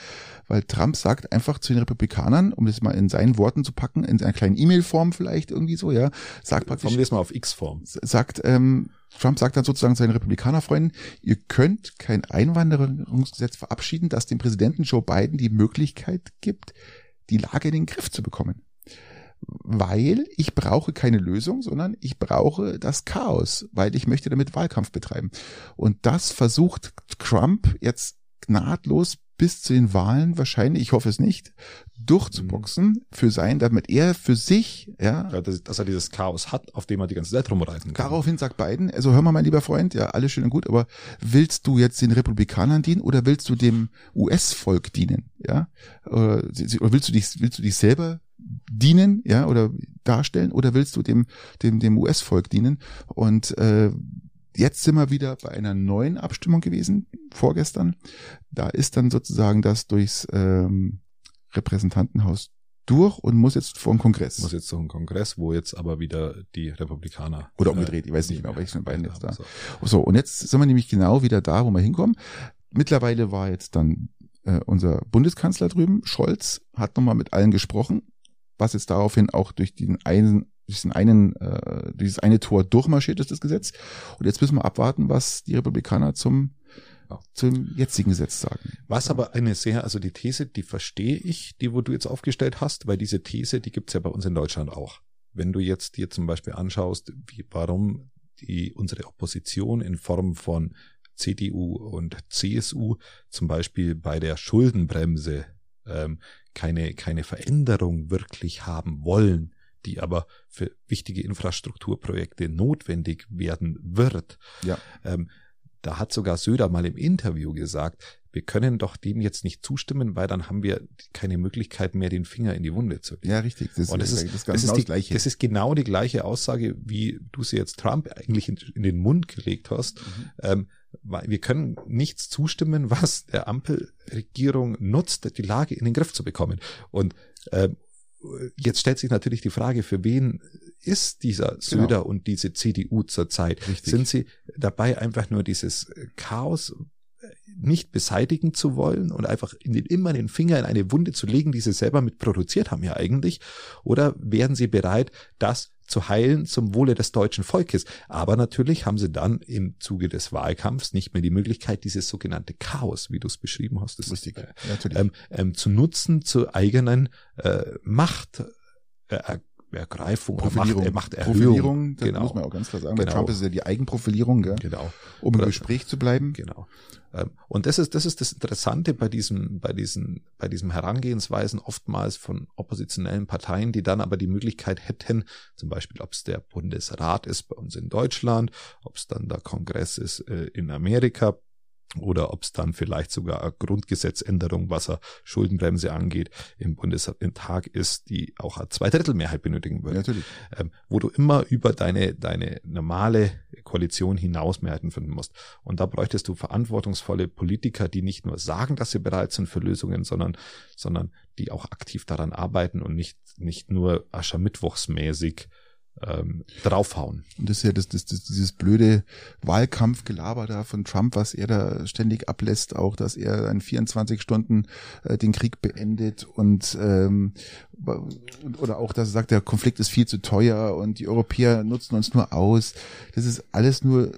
weil Trump sagt einfach zu den Republikanern, um das mal in seinen Worten zu packen, in einer kleinen E-Mail-Form vielleicht irgendwie so, ja, sagt praktisch. Formulier es mal auf X-Form. Sagt, ähm, Trump sagt dann sozusagen seinen Republikanerfreunden, ihr könnt kein Einwanderungsgesetz verabschieden, das dem Präsidenten Joe Biden die Möglichkeit gibt, die Lage in den Griff zu bekommen weil ich brauche keine Lösung, sondern ich brauche das Chaos, weil ich möchte damit Wahlkampf betreiben. Und das versucht Trump jetzt gnadlos bis zu den Wahlen wahrscheinlich, ich hoffe es nicht, durchzuboxen mhm. für sein, damit er für sich, ja, ja dass, dass, er dieses Chaos hat, auf dem er die ganze Zeit rumreisen kann. Daraufhin sagt Biden, also hör mal, mein lieber Freund, ja, alles schön und gut, aber willst du jetzt den Republikanern dienen oder willst du dem US-Volk dienen, ja? Oder willst du dich, willst du dich selber dienen, ja, oder darstellen, oder willst du dem, dem, dem US-Volk dienen? Und äh, jetzt sind wir wieder bei einer neuen Abstimmung gewesen, vorgestern. Da ist dann sozusagen das durchs ähm, Repräsentantenhaus durch und muss jetzt vor dem Kongress. Muss jetzt zum Kongress, wo jetzt aber wieder die Republikaner. Oder umgedreht, ich weiß nicht genau, welches von beiden jetzt da. So. so, und jetzt sind wir nämlich genau wieder da, wo wir hinkommen. Mittlerweile war jetzt dann äh, unser Bundeskanzler drüben, Scholz, hat nochmal mit allen gesprochen was jetzt daraufhin auch durch den einen diesen einen, äh, dieses eine Tor durchmarschiert ist, das Gesetz. Und jetzt müssen wir abwarten, was die Republikaner zum zum jetzigen Gesetz sagen. Was aber eine sehr, also die These, die verstehe ich, die wo du jetzt aufgestellt hast, weil diese These, die gibt's ja bei uns in Deutschland auch. Wenn du jetzt dir zum Beispiel anschaust, wie, warum die unsere Opposition in Form von CDU und CSU zum Beispiel bei der Schuldenbremse ähm, keine, keine Veränderung wirklich haben wollen, die aber für wichtige Infrastrukturprojekte notwendig werden wird. Ja. Ähm, da hat sogar Söder mal im Interview gesagt, wir können doch dem jetzt nicht zustimmen, weil dann haben wir keine Möglichkeit mehr, den Finger in die Wunde zu legen. Ja, richtig. Das, Und das, ist, das, das, ist die, Gleiche. das ist genau die gleiche Aussage, wie du sie jetzt Trump eigentlich in, in den Mund gelegt hast. Mhm. Ähm, wir können nichts zustimmen, was der Ampelregierung nutzt, die Lage in den Griff zu bekommen. Und äh, jetzt stellt sich natürlich die Frage, für wen ist dieser Söder genau. und diese CDU zurzeit? Sind sie dabei, einfach nur dieses Chaos nicht beseitigen zu wollen und einfach in den, immer den Finger in eine Wunde zu legen, die sie selber mit produziert haben ja eigentlich? Oder wären sie bereit, das zu heilen zum Wohle des deutschen Volkes? Aber natürlich haben sie dann im Zuge des Wahlkampfs nicht mehr die Möglichkeit, dieses sogenannte Chaos, wie du es beschrieben hast, das Richtig. Äh, ähm, ähm, zu nutzen zur eigenen äh, Macht. Äh, Ergreifung Profilierung, er macht, er macht Profilierung, das genau. muss man auch ganz klar sagen. Genau. Bei Trump ist es ja die Eigenprofilierung, gell? genau. um im Gespräch zu bleiben. Genau. Ähm, und das ist, das ist das Interessante bei diesem, bei diesen, bei diesem Herangehensweisen oftmals von oppositionellen Parteien, die dann aber die Möglichkeit hätten, zum Beispiel, ob es der Bundesrat ist bei uns in Deutschland, ob es dann der Kongress ist äh, in Amerika, oder ob es dann vielleicht sogar eine Grundgesetzänderung, was er Schuldenbremse angeht, im Bundestag ist, die auch eine Zweidrittelmehrheit benötigen würde. Natürlich. Ähm, wo du immer über deine, deine normale Koalition hinaus Mehrheiten finden musst. Und da bräuchtest du verantwortungsvolle Politiker, die nicht nur sagen, dass sie bereit sind für Lösungen, sondern, sondern die auch aktiv daran arbeiten und nicht, nicht nur aschermittwochsmäßig ähm, draufhauen. Und das ist ja das, das, das, dieses blöde Wahlkampfgelaber da von Trump, was er da ständig ablässt, auch, dass er in 24 Stunden äh, den Krieg beendet und ähm, oder auch, dass er sagt, der Konflikt ist viel zu teuer und die Europäer nutzen uns nur aus. Das ist alles nur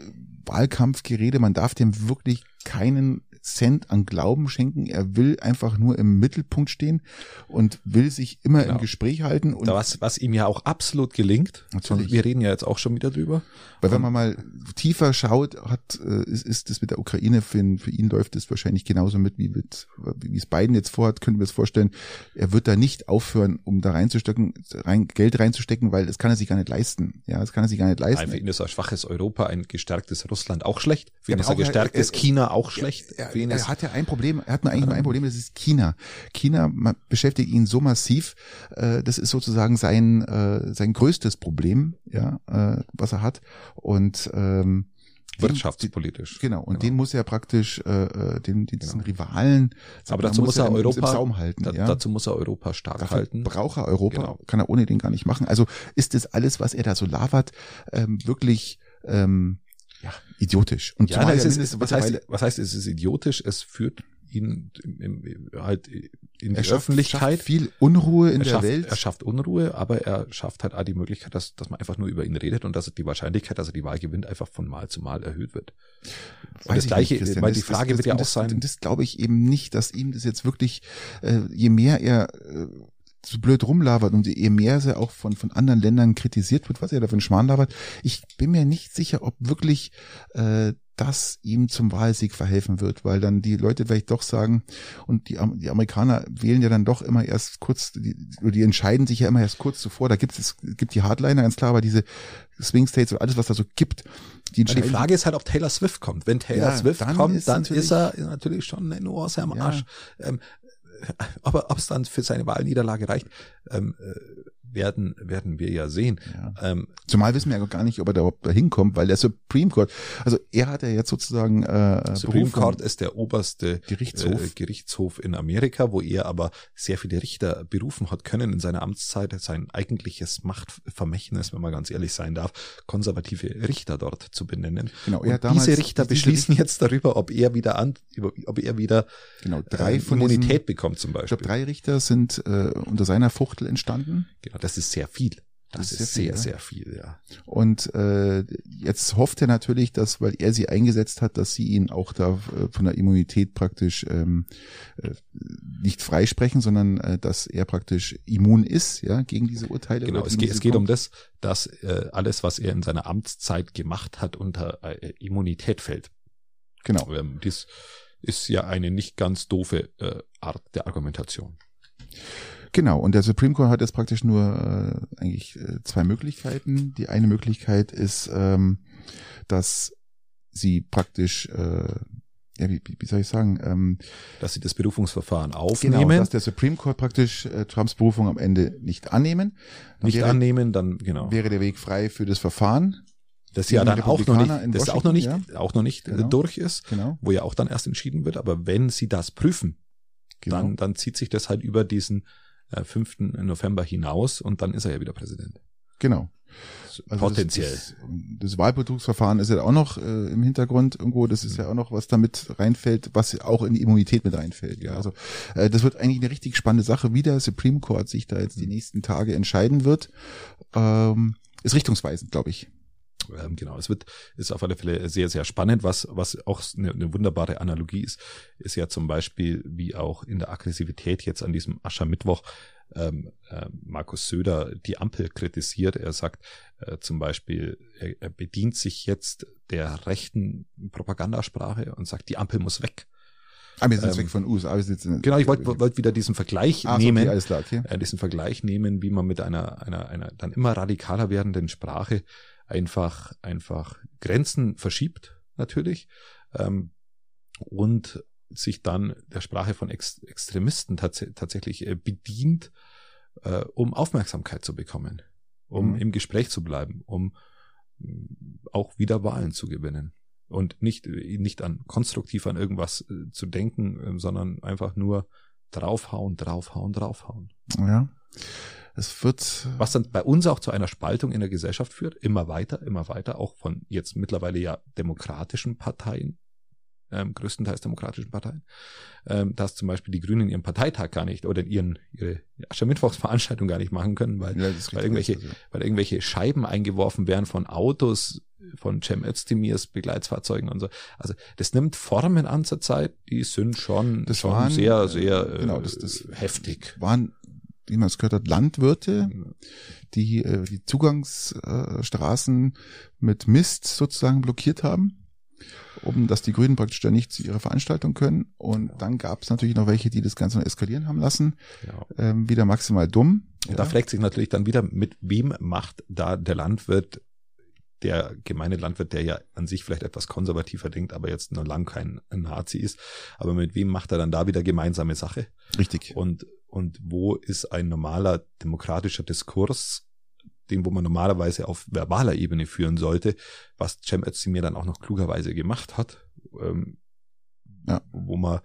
Wahlkampfgerede. Man darf dem wirklich keinen Cent an Glauben schenken. Er will einfach nur im Mittelpunkt stehen und will sich immer genau. im Gespräch halten. Und was, was ihm ja auch absolut gelingt. Natürlich. Wir reden ja jetzt auch schon wieder drüber. Weil wenn man mal tiefer schaut, hat, äh, ist, ist das mit der Ukraine für ihn, für ihn läuft es wahrscheinlich genauso mit, wie mit, wie es Biden jetzt vorhat, können wir uns vorstellen. Er wird da nicht aufhören, um da reinzustecken, rein, Geld reinzustecken, weil das kann er sich gar nicht leisten. Ja, das kann er sich gar nicht leisten. Nein, für ihn ist ein schwaches Europa, ein gestärktes Russland auch schlecht. Für ihn ist ein gestärktes er, China auch schlecht. Er, er, er hat ja ein Problem, er hat nur eigentlich nur ein Problem, das ist China. China beschäftigt ihn so massiv, äh, das ist sozusagen sein, äh, sein größtes Problem, ja, äh, was er hat. Und ähm, wirtschaftspolitisch. Genau, und genau. den muss er praktisch, äh, äh den, diesen genau. Rivalen, aber dazu muss er, er Europa im Saum halten. Da, ja? Dazu muss er Europa stark Dafür halten. Braucht er Europa, genau. kann er ohne den gar nicht machen. Also ist das alles, was er da so labert, ähm, wirklich ähm, ja, idiotisch. Und ja, ist es, was, heißt, was heißt, es ist idiotisch? Es führt ihn halt in die er Öffentlichkeit. viel Unruhe in er der schafft, Welt. Er schafft Unruhe, aber er schafft halt auch die Möglichkeit, dass, dass man einfach nur über ihn redet und dass die Wahrscheinlichkeit, dass er die Wahl gewinnt, einfach von Mal zu Mal erhöht wird. Weiß das gleiche, nicht, weil die Frage das, das, wird ja auch sein. Das, das glaube ich eben nicht, dass ihm das jetzt wirklich, äh, je mehr er äh, so blöd rumlabert und je mehr er auch von, von anderen Ländern kritisiert wird, was er da für einen Schmarrn labert, ich bin mir nicht sicher, ob wirklich äh, das ihm zum Wahlsieg verhelfen wird, weil dann die Leute vielleicht doch sagen, und die, die Amerikaner wählen ja dann doch immer erst kurz, die, die entscheiden sich ja immer erst kurz zuvor, da gibt es gibt die Hardliner, ganz klar, aber diese Swing States und alles, was da so gibt, die, die Frage ist halt, ob Taylor Swift kommt. Wenn Taylor ja, Swift dann kommt, ist dann ist er natürlich schon eine Nuance am Arsch. Ja. Ähm, aber ob es dann für seine Wahlniederlage reicht, ähm, äh, werden, werden wir ja sehen. Ja. Ähm, Zumal wissen wir ja gar nicht, ob er da überhaupt hinkommt, weil der Supreme Court, also er hat ja jetzt sozusagen äh, Supreme Berufung, Court ist der oberste Gerichtshof. Äh, Gerichtshof in Amerika, wo er aber sehr viele Richter berufen hat können in seiner Amtszeit, sein eigentliches Machtvermächtnis, wenn man ganz ehrlich sein darf, konservative Richter dort zu benennen. Genau, er damals, diese Richter beschließen jetzt darüber, ob er wieder an, ob er wieder genau, drei äh, von Immunität diesen, bekommt zum Beispiel. Ich glaube, drei Richter sind äh, unter seiner Fuchtel entstanden. Genau, das ist sehr viel. Das, das ist sehr, sehr viel, sehr, viel, ja. Und äh, jetzt hofft er natürlich, dass, weil er sie eingesetzt hat, dass sie ihn auch da äh, von der Immunität praktisch ähm, äh, nicht freisprechen, sondern äh, dass er praktisch immun ist, ja, gegen diese Urteile. Genau, es geht, es geht um das, dass äh, alles, was er in seiner Amtszeit gemacht hat, unter äh, Immunität fällt. Genau. Ähm, dies ist ja eine nicht ganz doofe äh, Art der Argumentation. Genau, und der Supreme Court hat jetzt praktisch nur äh, eigentlich äh, zwei Möglichkeiten. Die eine Möglichkeit ist, ähm, dass sie praktisch äh, ja, wie, wie soll ich sagen, ähm, dass sie das Berufungsverfahren aufnehmen. Genau, dass der Supreme Court praktisch äh, Trumps Berufung am Ende nicht annehmen. Dann nicht wäre, annehmen, dann genau. Wäre der Weg frei für das Verfahren. Das ja dann auch noch nicht, das auch noch nicht, ja? auch noch nicht genau. durch ist, genau. wo ja auch dann erst entschieden wird. Aber wenn sie das prüfen, genau. dann, dann zieht sich das halt über diesen 5. Äh, November hinaus und dann ist er ja wieder Präsident. Genau. Also Potenziell. Das, das, das Wahlbetrugsverfahren ist ja auch noch äh, im Hintergrund irgendwo. Das ist ja auch noch was damit reinfällt, was auch in die Immunität mit reinfällt. Ja, also äh, das wird eigentlich eine richtig spannende Sache, wie der Supreme Court sich da jetzt die nächsten Tage entscheiden wird. Ähm, ist richtungsweisend, glaube ich. Ähm, genau, es wird, ist auf alle Fälle sehr, sehr spannend. Was, was auch eine, eine, wunderbare Analogie ist, ist ja zum Beispiel, wie auch in der Aggressivität jetzt an diesem Aschermittwoch ähm, äh, Markus Söder die Ampel kritisiert. Er sagt äh, zum Beispiel, er, er bedient sich jetzt der rechten Propagandasprache und sagt, die Ampel muss weg. Ah, wir sind ähm, weg von USA. Wir sitzen genau, ich wollte wollt wieder diesen Vergleich ah, nehmen, okay, klar, okay. äh, diesen Vergleich nehmen, wie man mit einer, einer, einer dann immer radikaler werdenden Sprache einfach, einfach Grenzen verschiebt, natürlich, ähm, und sich dann der Sprache von Ex Extremisten tats tatsächlich äh, bedient, äh, um Aufmerksamkeit zu bekommen, um mhm. im Gespräch zu bleiben, um auch wieder Wahlen zu gewinnen und nicht, nicht an konstruktiv an irgendwas äh, zu denken, äh, sondern einfach nur draufhauen, draufhauen, draufhauen. Ja. Es wird. Was dann bei uns auch zu einer Spaltung in der Gesellschaft führt, immer weiter, immer weiter, auch von jetzt mittlerweile ja demokratischen Parteien, ähm, größtenteils demokratischen Parteien, ähm, dass zum Beispiel die Grünen ihren Parteitag gar nicht oder ihren ihre Aschermittwochsveranstaltung gar nicht machen können, weil, ja, weil irgendwelche, also. weil irgendwelche Scheiben eingeworfen werden von Autos, von Cem Özdemirs Begleitsfahrzeugen und so. Also das nimmt Formen an zur Zeit, die sind schon, das schon waren, sehr, sehr äh, genau, das, das heftig. Waren wie man es gehört hat, Landwirte, die äh, die Zugangsstraßen mit Mist sozusagen blockiert haben um dass die Grünen praktisch da nicht zu ihrer Veranstaltung können. Und genau. dann gab es natürlich noch welche, die das Ganze noch eskalieren haben lassen. Genau. Ähm, wieder maximal dumm. Ja. da fragt sich natürlich dann wieder, mit wem macht da der Landwirt, der gemeine Landwirt, der ja an sich vielleicht etwas konservativer denkt, aber jetzt noch lang kein Nazi ist, aber mit wem macht er dann da wieder gemeinsame Sache? Richtig. Und, und wo ist ein normaler demokratischer Diskurs den, wo man normalerweise auf verbaler Ebene führen sollte, was Cem Özdemir dann auch noch klugerweise gemacht hat, ähm, ja. wo man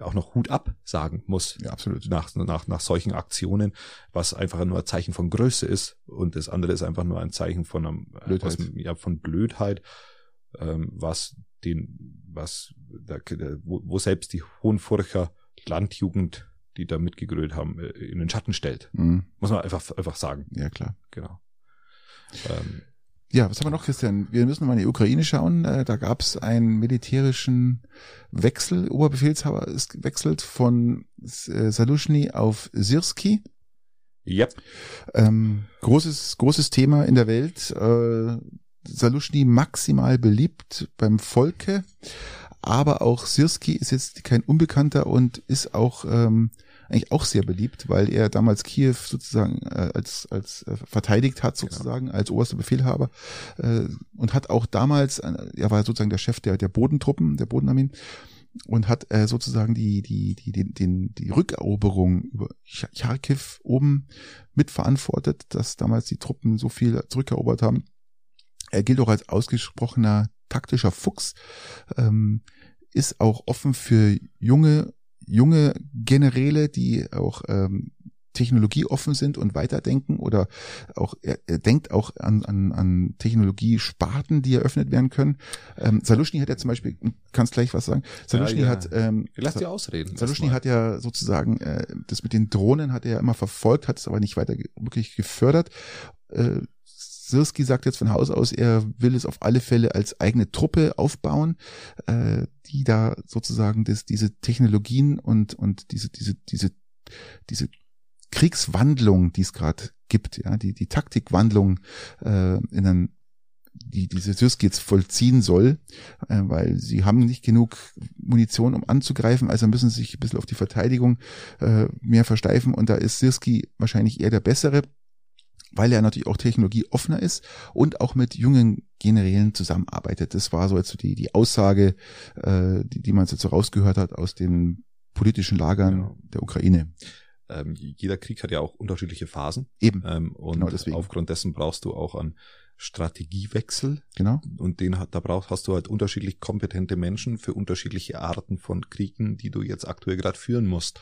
auch noch Hut ab sagen muss. Ja, absolut. Nach, nach, nach solchen Aktionen, was einfach nur ein Zeichen von Größe ist und das andere ist einfach nur ein Zeichen von einem, äh, Blödheit. Aus, ja, von Blödheit, ähm, was den, was, da, wo, wo selbst die Hohenfurcher Landjugend die da mitgegrölt haben, äh, in den Schatten stellt. Mhm. Muss man einfach, einfach sagen. Ja, klar. Genau. Ähm, ja, was haben wir noch, Christian? Wir müssen mal in die Ukraine schauen. Äh, da gab es einen militärischen Wechsel. Oberbefehlshaber ist gewechselt von äh, Salushny auf Sirski. Ja. Ähm, großes, großes Thema in der Welt. Äh, Salushny maximal beliebt beim Volke aber auch Sirski ist jetzt kein Unbekannter und ist auch ähm, eigentlich auch sehr beliebt, weil er damals Kiew sozusagen äh, als als äh, verteidigt hat genau. sozusagen genau. als oberster Befehlhaber äh, und hat auch damals äh, er war sozusagen der Chef der der Bodentruppen der Bodenarmeen und hat äh, sozusagen die die die den, den die Rückeroberung über Charkiw oben mitverantwortet, dass damals die Truppen so viel zurückerobert haben. Er gilt auch als ausgesprochener taktischer Fuchs, ähm, ist auch offen für junge, junge Generäle, die auch ähm, technologieoffen sind und weiterdenken oder auch er, er denkt auch an, an, an Technologiesparten, die eröffnet werden können. Ähm, Salushny hat ja zum Beispiel, kannst gleich was sagen. Salushny ja, ja. hat ähm, lass dir ausreden. Salushny hat ja sozusagen äh, das mit den Drohnen hat er ja immer verfolgt, hat es aber nicht weiter wirklich gefördert. Äh, Sirski sagt jetzt von Haus aus, er will es auf alle Fälle als eigene Truppe aufbauen, äh, die da sozusagen das, diese Technologien und, und diese, diese, diese, diese Kriegswandlung, die es gerade gibt, ja, die, die Taktikwandlung äh, in einen die diese Syrski jetzt vollziehen soll, äh, weil sie haben nicht genug Munition, um anzugreifen, also müssen sie sich ein bisschen auf die Verteidigung äh, mehr versteifen und da ist Sirski wahrscheinlich eher der bessere weil er natürlich auch technologieoffener ist und auch mit jungen Generälen zusammenarbeitet. Das war so jetzt so die, die Aussage, äh, die, die man jetzt so rausgehört hat aus den politischen Lagern ja. der Ukraine. Ähm, jeder Krieg hat ja auch unterschiedliche Phasen. Eben. Ähm, und genau aufgrund dessen brauchst du auch an Strategiewechsel. Genau. Und den hat, da brauchst, hast du halt unterschiedlich kompetente Menschen für unterschiedliche Arten von Kriegen, die du jetzt aktuell gerade führen musst.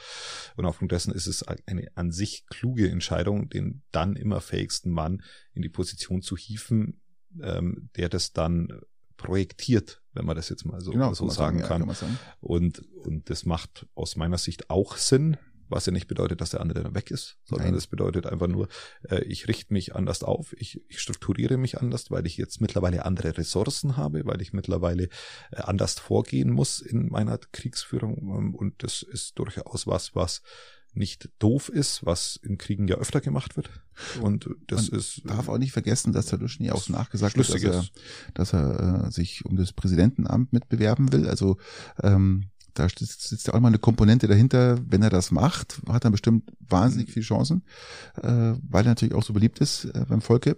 Und aufgrund dessen ist es eine an sich kluge Entscheidung, den dann immer fähigsten Mann in die Position zu hieven, ähm, der das dann projektiert, wenn man das jetzt mal so, genau, so sagen, sagen kann. Ja, kann sagen. Und, und das macht aus meiner Sicht auch Sinn, was ja nicht bedeutet, dass der andere dann weg ist, sondern Nein. das bedeutet einfach nur, äh, ich richte mich anders auf, ich, ich strukturiere mich anders, weil ich jetzt mittlerweile andere Ressourcen habe, weil ich mittlerweile äh, anders vorgehen muss in meiner Kriegsführung ähm, und das ist durchaus was, was nicht doof ist, was in Kriegen ja öfter gemacht wird. Und das Man ist. darf auch nicht vergessen, dass Taluschny auch nachgesagt hat, dass er, dass er äh, sich um das Präsidentenamt mitbewerben will. Also ähm, da sitzt, ja auch mal eine Komponente dahinter. Wenn er das macht, hat er bestimmt wahnsinnig viele Chancen, äh, weil er natürlich auch so beliebt ist äh, beim Volke.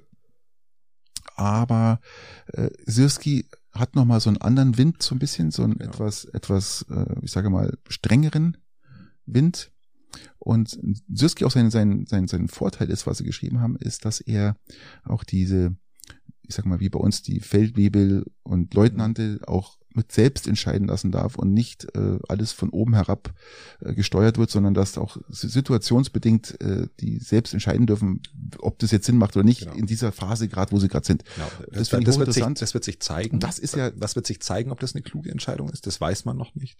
Aber äh, Sirski hat noch mal so einen anderen Wind, so ein bisschen, so einen Ja. etwas, etwas, äh, ich sage mal, strengeren Wind. Und Sirski auch sein, sein, sein, sein Vorteil ist, was sie geschrieben haben, ist, dass er auch diese, ich sag mal, wie bei uns die Feldwebel und Leutnante auch mit selbst entscheiden lassen darf und nicht äh, alles von oben herab äh, gesteuert wird, sondern dass auch situationsbedingt äh, die selbst entscheiden dürfen, ob das jetzt Sinn macht oder nicht Genau. in dieser Phase gerade, wo sie gerade sind. Genau. Das Das, das, wird sich, das wird sich zeigen. Das ist ja- das wird sich zeigen, ob das eine kluge Entscheidung ist. Das weiß man noch nicht.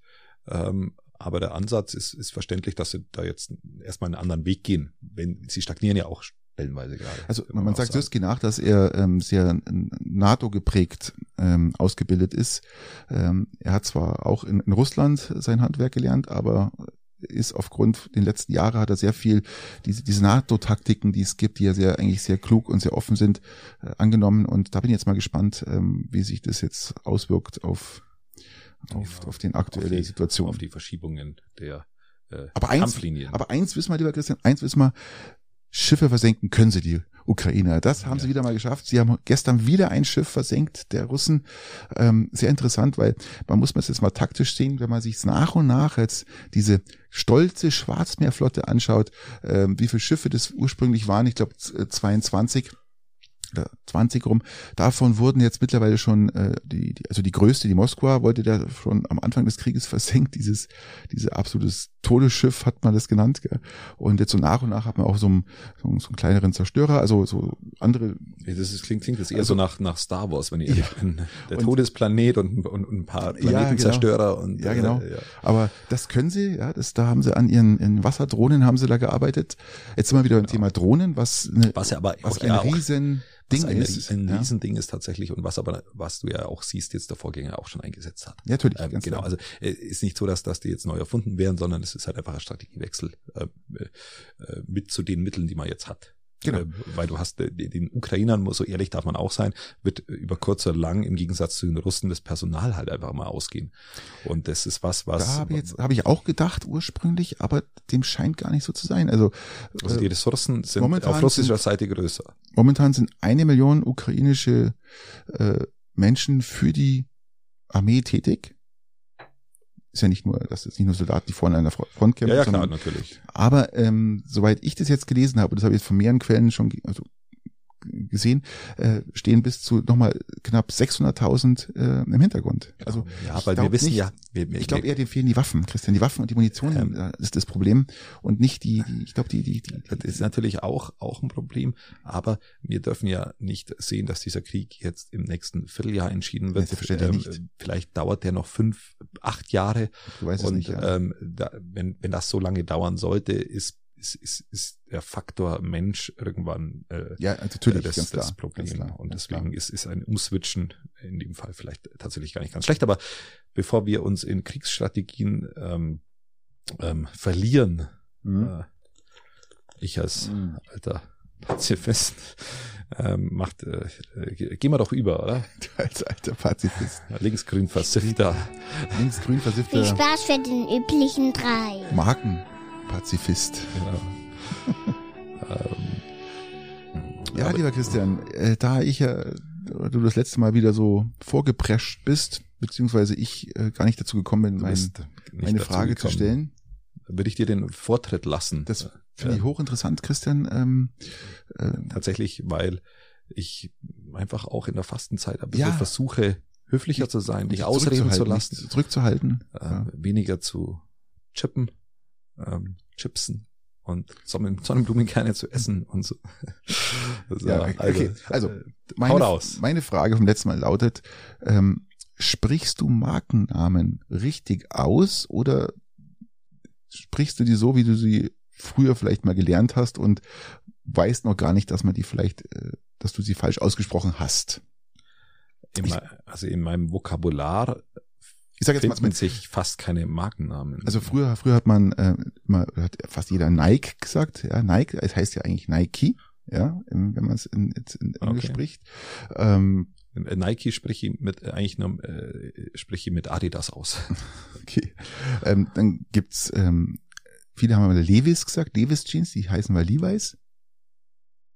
Ähm, aber der Ansatz ist, ist verständlich, dass sie da jetzt erstmal einen anderen Weg gehen. Wenn sie stagnieren ja auch stellenweise gerade. Also man, auch sagt. Sirski nach, dass er ähm, sehr NATO geprägt ähm, ausgebildet ist. Ähm, er hat zwar auch in, in Russland sein Handwerk gelernt, aber ist aufgrund den letzten Jahren hat er sehr viel diese, diese NATO-Taktiken, die es gibt, die ja sehr eigentlich sehr klug und sehr offen sind, äh, angenommen. Und da bin ich jetzt mal gespannt, ähm, wie sich das jetzt auswirkt auf auf, Genau. auf den aktuelle auf die, Situation. Auf die Verschiebungen der äh, Aber eins- Kampflinien. Aber eins wissen wir, lieber Christian, eins wissen wir, Schiffe versenken können sie, die Ukrainer. Das haben Ja. sie wieder mal geschafft. Sie haben gestern wieder ein Schiff versenkt, der Russen. Ähm, sehr interessant, weil man muss es jetzt mal taktisch sehen, wenn man sich nach und nach jetzt diese stolze Schwarzmeerflotte anschaut, ähm, wie viele Schiffe das ursprünglich waren. Ich glaube 22 oder 20 rum. Davon wurden jetzt mittlerweile schon äh, die, die, also die größte, die Moskwa, wollte der schon am Anfang des Krieges versenkt. Dieses, diese absolutes Todesschiff hat man das genannt. Gell? Und jetzt so nach und nach hat man auch so einen, so, einen- so einen kleineren Zerstörer, also so andere. Ja, Das ist, klingt, klingt das eher Also- so nach, nach Star Wars, wenn ich ehrlich bin. Der Und- Todesplanet und, und, und ein paar genau. Planetenzerstörer und Ja, genau. Äh, ja. Aber das können sie, ja, das, da haben sie an ihren, ihren Wasserdrohnen haben sie da gearbeitet. Jetzt sind wir wieder beim Thema Drohnen, was, eine, Was ja aber was auch, ein ja, riesen Ding ein, ist. ein ja. Riesending ist tatsächlich und was aber, was du ja auch siehst, jetzt der Vorgänger auch schon eingesetzt hat. Ja, natürlich, Ähm, genau, also äh, ist nicht so, dass, dass die jetzt neu erfunden werden, sondern es ist halt einfach ein Strategiewechsel äh, äh, mit zu den Mitteln, die man jetzt hat. Genau. Äh, weil du hast äh, den Ukrainern, so ehrlich darf man auch sein, wird äh, über kurz oder lang im Gegensatz zu den Russen das Personal halt einfach mal ausgehen. Und das ist was, was Da habe ich habe ich auch gedacht ursprünglich, aber dem scheint gar nicht so zu sein. Also, also die äh, Ressourcen sind momentan auf russischer sind- Seite größer. momentan sind eine Million ukrainische äh, Menschen für die Armee tätig. Ist ja nicht nur, das ist nicht nur Soldaten, die vorne an der Front kämpfen, Ja, ja, klar, sondern natürlich. Aber ähm, soweit ich das jetzt gelesen habe, das habe ich jetzt von mehreren Quellen schon also, gesehen, äh, stehen bis zu nochmal knapp 600.000 äh, im Hintergrund. Also ja, weil wir wissen nicht, ja, wir, wir, ich glaube eher, denen fehlen die Waffen, Christian. Die Waffen und die Munition Ähm. äh, ist das Problem und nicht die, die ich glaube, die, die, die, Das ist natürlich auch, auch ein Problem, aber wir dürfen ja nicht sehen, dass dieser Krieg jetzt im nächsten Vierteljahr entschieden wird. Selbstverständlich nicht. Vielleicht dauert der noch fünf, acht Jahre du weißt es und nicht. Ja. ähm, da, wenn, wenn das so lange dauern sollte, ist, ist, ist, ist der Faktor Mensch irgendwann äh, ja, natürlich, das, ganz klar. das Problem. ganz klar, und ganz deswegen klar. ist, ist ein Umswitchen in dem Fall vielleicht tatsächlich gar nicht ganz schlecht. Aber bevor wir uns in Kriegsstrategien ähm, ähm, verlieren, Mhm. äh, ich als Mhm. alter Pazifist ähm, macht, äh, äh, gehen wir doch über, oder? Du als alter Pazifist. Linksgrün Versifter. Linksgrün Viel versiffter Spaß für den üblichen drei. Markenpazifist. Genau. ähm, Ja, lieber Christian, äh, da ich ja, oder du das letzte Mal wieder so vorgeprescht bist, beziehungsweise ich äh, gar nicht dazu gekommen bin, mein, meine Frage zu gekommen. stellen. Würde ich dir den Vortritt lassen. Das finde Ja. ich hochinteressant, Christian. Ähm, äh, tatsächlich, weil ich einfach auch in der Fastenzeit ein bisschen Ja. versuche, höflicher zu sein, dich nicht ausreden zu lassen, Zurückzuhalten. äh, Ja. weniger zu chippen, ähm, chipsen und Sonnen Sonnenblumenkerne zu essen und so. Also, Ja, okay. Also, äh, Meine, raus. meine Frage vom letzten Mal lautet, ähm, sprichst du Markennamen richtig aus oder sprichst du die so, wie du sie früher vielleicht mal gelernt hast und weißt noch gar nicht, dass man die vielleicht, äh, dass du sie falsch ausgesprochen hast? mei- also in meinem Vokabular ich sage jetzt mal, finden sich fast keine Markennamen. also früher, früher hat man äh, immer, hat fast jeder Nike gesagt, ja, Nike, es heißt ja eigentlich Nike, ja, wenn man es in, in Englisch Okay. spricht. Ähm, Nike sprich ich mit eigentlich nur äh, sprich ich mit Adidas aus. okay. Ähm, dann gibt's ähm, viele haben mal Levis gesagt, Levis Jeans, die heißen mal Levi's.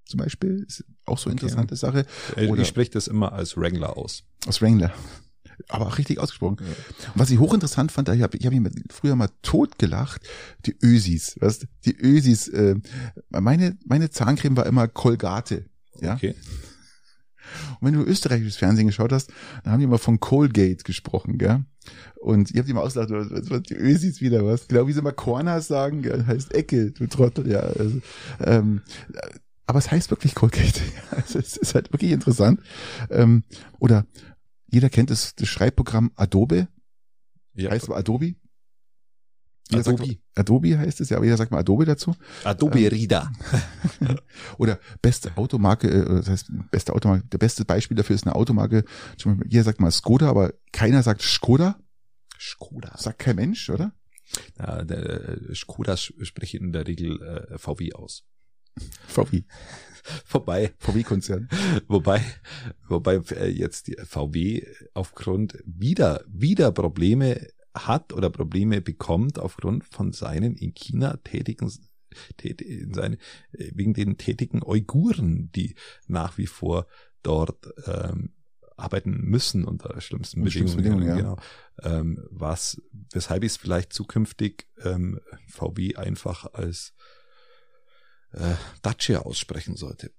Zum Beispiel ist auch so eine Okay. interessante Sache Äh, Oder- ich spreche das immer als Wrangler aus. aus Wrangler. Aber auch richtig ausgesprochen. Was ich hochinteressant fand, ich habe ich hab mich mal- früher mal totgelacht, die Ösis, weißt, die Ösis. Äh, meine meine Zahncreme war immer Colgate, ja. Okay. Und wenn du österreichisches Fernsehen geschaut hast, dann haben die immer von Colgate gesprochen, gell? Und ihr habt immer ausgedacht, was, was die Ösis wieder was. Genau wie sie immer Corners sagen, gell? heißt Ecke, du Trottel, ja. Also, ähm, aber es heißt wirklich Colgate. Also es ist halt wirklich interessant. Ähm, oder jeder kennt das, das Schreibprogramm Adobe, Ja. heißt aber Adobe. Adobe. Sagt, Adobe heißt es, ja, aber jeder sagt mal Adobe dazu. Adobe Reader. Oder beste Automarke, äh, das heißt beste Automarke, der beste Beispiel dafür ist eine Automarke, zum Beispiel, jeder sagt mal Skoda, aber keiner sagt Skoda, Skoda. sagt kein Mensch, oder? Ja, der äh, Skoda spricht in der Regel äh, VW aus. VW, Vorbei. VW-Konzern. Wobei, wobei äh, jetzt die VW aufgrund wieder, wieder Probleme hat oder Probleme bekommt aufgrund von seinen in China tätigen, tät, in seine, äh, wegen den tätigen Uiguren, die nach wie vor dort ähm, arbeiten müssen unter schlimmsten Bedingungen. Bedingungen, genau. Ähm, was, weshalb ich es vielleicht zukünftig ähm, VW einfach als äh, Dacia aussprechen sollte.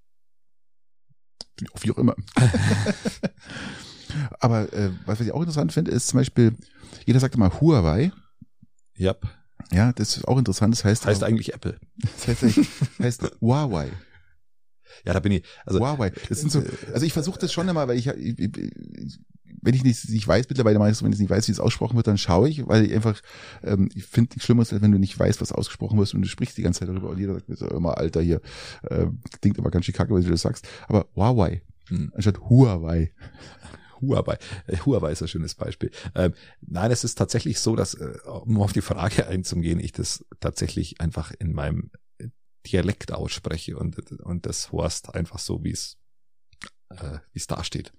Wie auch immer. aber äh, was ich auch interessant finde, ist zum Beispiel, jeder sagt immer Huawei. Ja, Ja, das ist auch interessant. Das heißt, heißt eigentlich Apple. das heißt, eigentlich- heißt Huawei. Ja, da bin ich. Also Huawei. Das sind so, also ich versuche das schon immer, weil ich, ich, ich wenn ich nicht, nicht weiß, mittlerweile meistens, wenn ich nicht weiß, wie es ausgesprochen wird, dann schaue ich, weil ich einfach, ähm, ich finde nichts Schlimmeres, als wenn du nicht weißt, was ausgesprochen wird und du sprichst die ganze Zeit darüber und jeder sagt mir so, immer, Alter, hier, äh, klingt aber ganz schön kacke, was du das sagst. Aber Huawei, Hm. anstatt Huawei. Huawei. Äh, Huawei ist ein schönes Beispiel. Ähm, nein, es ist tatsächlich so, dass, äh, um auf die Frage einzugehen, ich das tatsächlich einfach in meinem Dialekt ausspreche und, und das Horst einfach so, wie es äh, wie es da steht.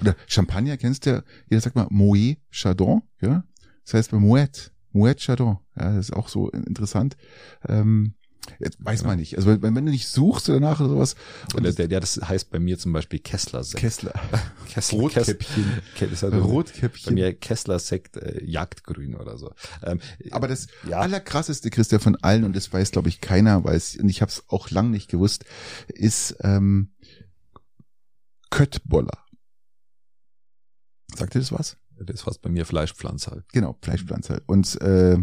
Oder Champagner kennst du ja, jeder sagt mal Moet Chardon, ja. Das heißt bei Moet, Moet Chardon. Ja, das ist auch so interessant. Ähm, jetzt weiß man nicht. Also wenn, wenn du nicht suchst danach oder sowas. Und der, der, das heißt bei mir zum Beispiel Kessler Sekt. Kessler. Kessler, Rotkäppchen. Ke- das heißt bei Rotkäppchen. mir Kessler Sekt äh, Jagdgrün oder so. Ähm, Aber das Ja. allerkrasseste, Christian, von allen, und das weiß, glaube ich, keiner, weil es, und ich habe es auch lang nicht gewusst, ist ähm, Köttboller. Sagt ihr das was? das heißt bei mir Fleischpflanzer. Genau, Fleischpflanze. Und äh,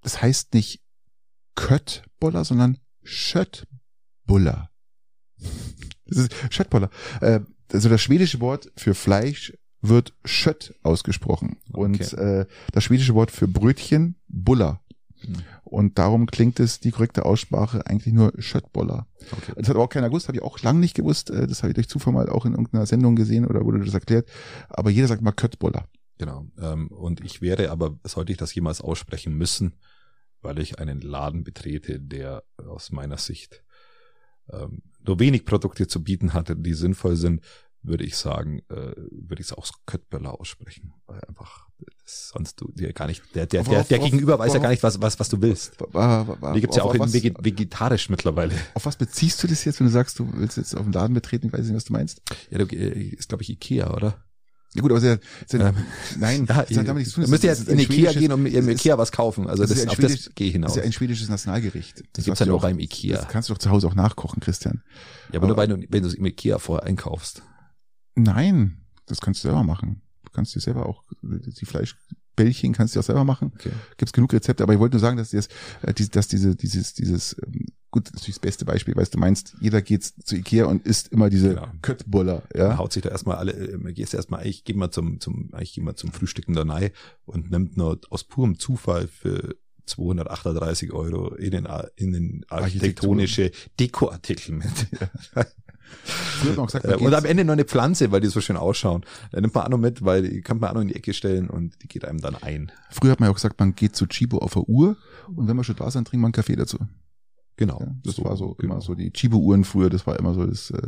das heißt nicht Köttboller, sondern Schöttbuller. Das ist Schöttboller. Äh, also das schwedische Wort für Fleisch wird Schött ausgesprochen. Und Okay. äh, das schwedische Wort für Brötchen Buller. Hm. Und darum klingt es die korrekte Aussprache eigentlich nur Schöttboller. Okay. Das hat aber auch keiner gewusst, habe ich auch lang nicht gewusst. Äh, Das habe ich durch Zufall mal auch in irgendeiner Sendung gesehen oder wurde das erklärt. Aber jeder sagt mal Köttboller. Genau. Ähm, und ich wäre aber, sollte ich das jemals aussprechen müssen, weil ich einen Laden betrete, der aus meiner Sicht ähm, nur wenig Produkte zu bieten hatte, die sinnvoll sind, würde ich sagen, äh, würde ich es auch Köttböller aussprechen. Weil einfach sonst du dir gar nicht, der, der, der, der Gegenüber weiß ja gar nicht, was, was, was du willst. Die gibt's ja auch in vegetarisch mittlerweile. Auf was beziehst du das jetzt, wenn du sagst, du willst jetzt auf den Laden betreten? Ich weiß nicht, was du meinst. Ja, du, äh, ist glaube ich Ikea, oder? Ja gut, aber sehr, sehr, Ähm, nein, Ja, das hat damit nichts zu tun. du müsst Das jetzt in Ikea gehen und im Ikea was kaufen. Also das das, ist ein auf das gehe ich Das hinaus. ist ja ein schwedisches Nationalgericht. Das Das gibt's ja nur auch- beim Ikea. Das kannst du doch zu Hause auch nachkochen, Christian. Ja, aber nur Aber- du, wenn du es im Ikea vorher einkaufst. Nein, das kannst du selber machen. Du kannst dir selber auch, die Fleischbällchen kannst du auch selber machen. Okay. Gibt's genug Rezepte, aber ich wollte nur sagen, dass, das, äh, die- dass diese, dieses, dieses, ähm, gut, das ist das beste Beispiel, weißt du, meinst, jeder geht zu Ikea und isst immer diese Genau. Köttboller, Ja. ja. Haut sich da erstmal alle, äh, man gehst erstmal, ich gehe mal zum, zum, ich gehe mal zum Frühstücken da rein und nimmt nur aus purem Zufall für 238 Euro in den, in den architektonische Dekoartikel mit. Auch gesagt, Äh, Und am Ende noch eine Pflanze, weil die so schön ausschauen. Da nimmt man auch noch mit, weil die kann man auch noch in die Ecke stellen und die geht einem dann ein. früher hat man ja auch gesagt, man geht zu Chibo auf der Uhr und wenn wir schon da sind, trinkt man einen Kaffee dazu. Genau. Ja, das war so genau, immer so die Chibo-Uhren früher, das war immer so das, äh,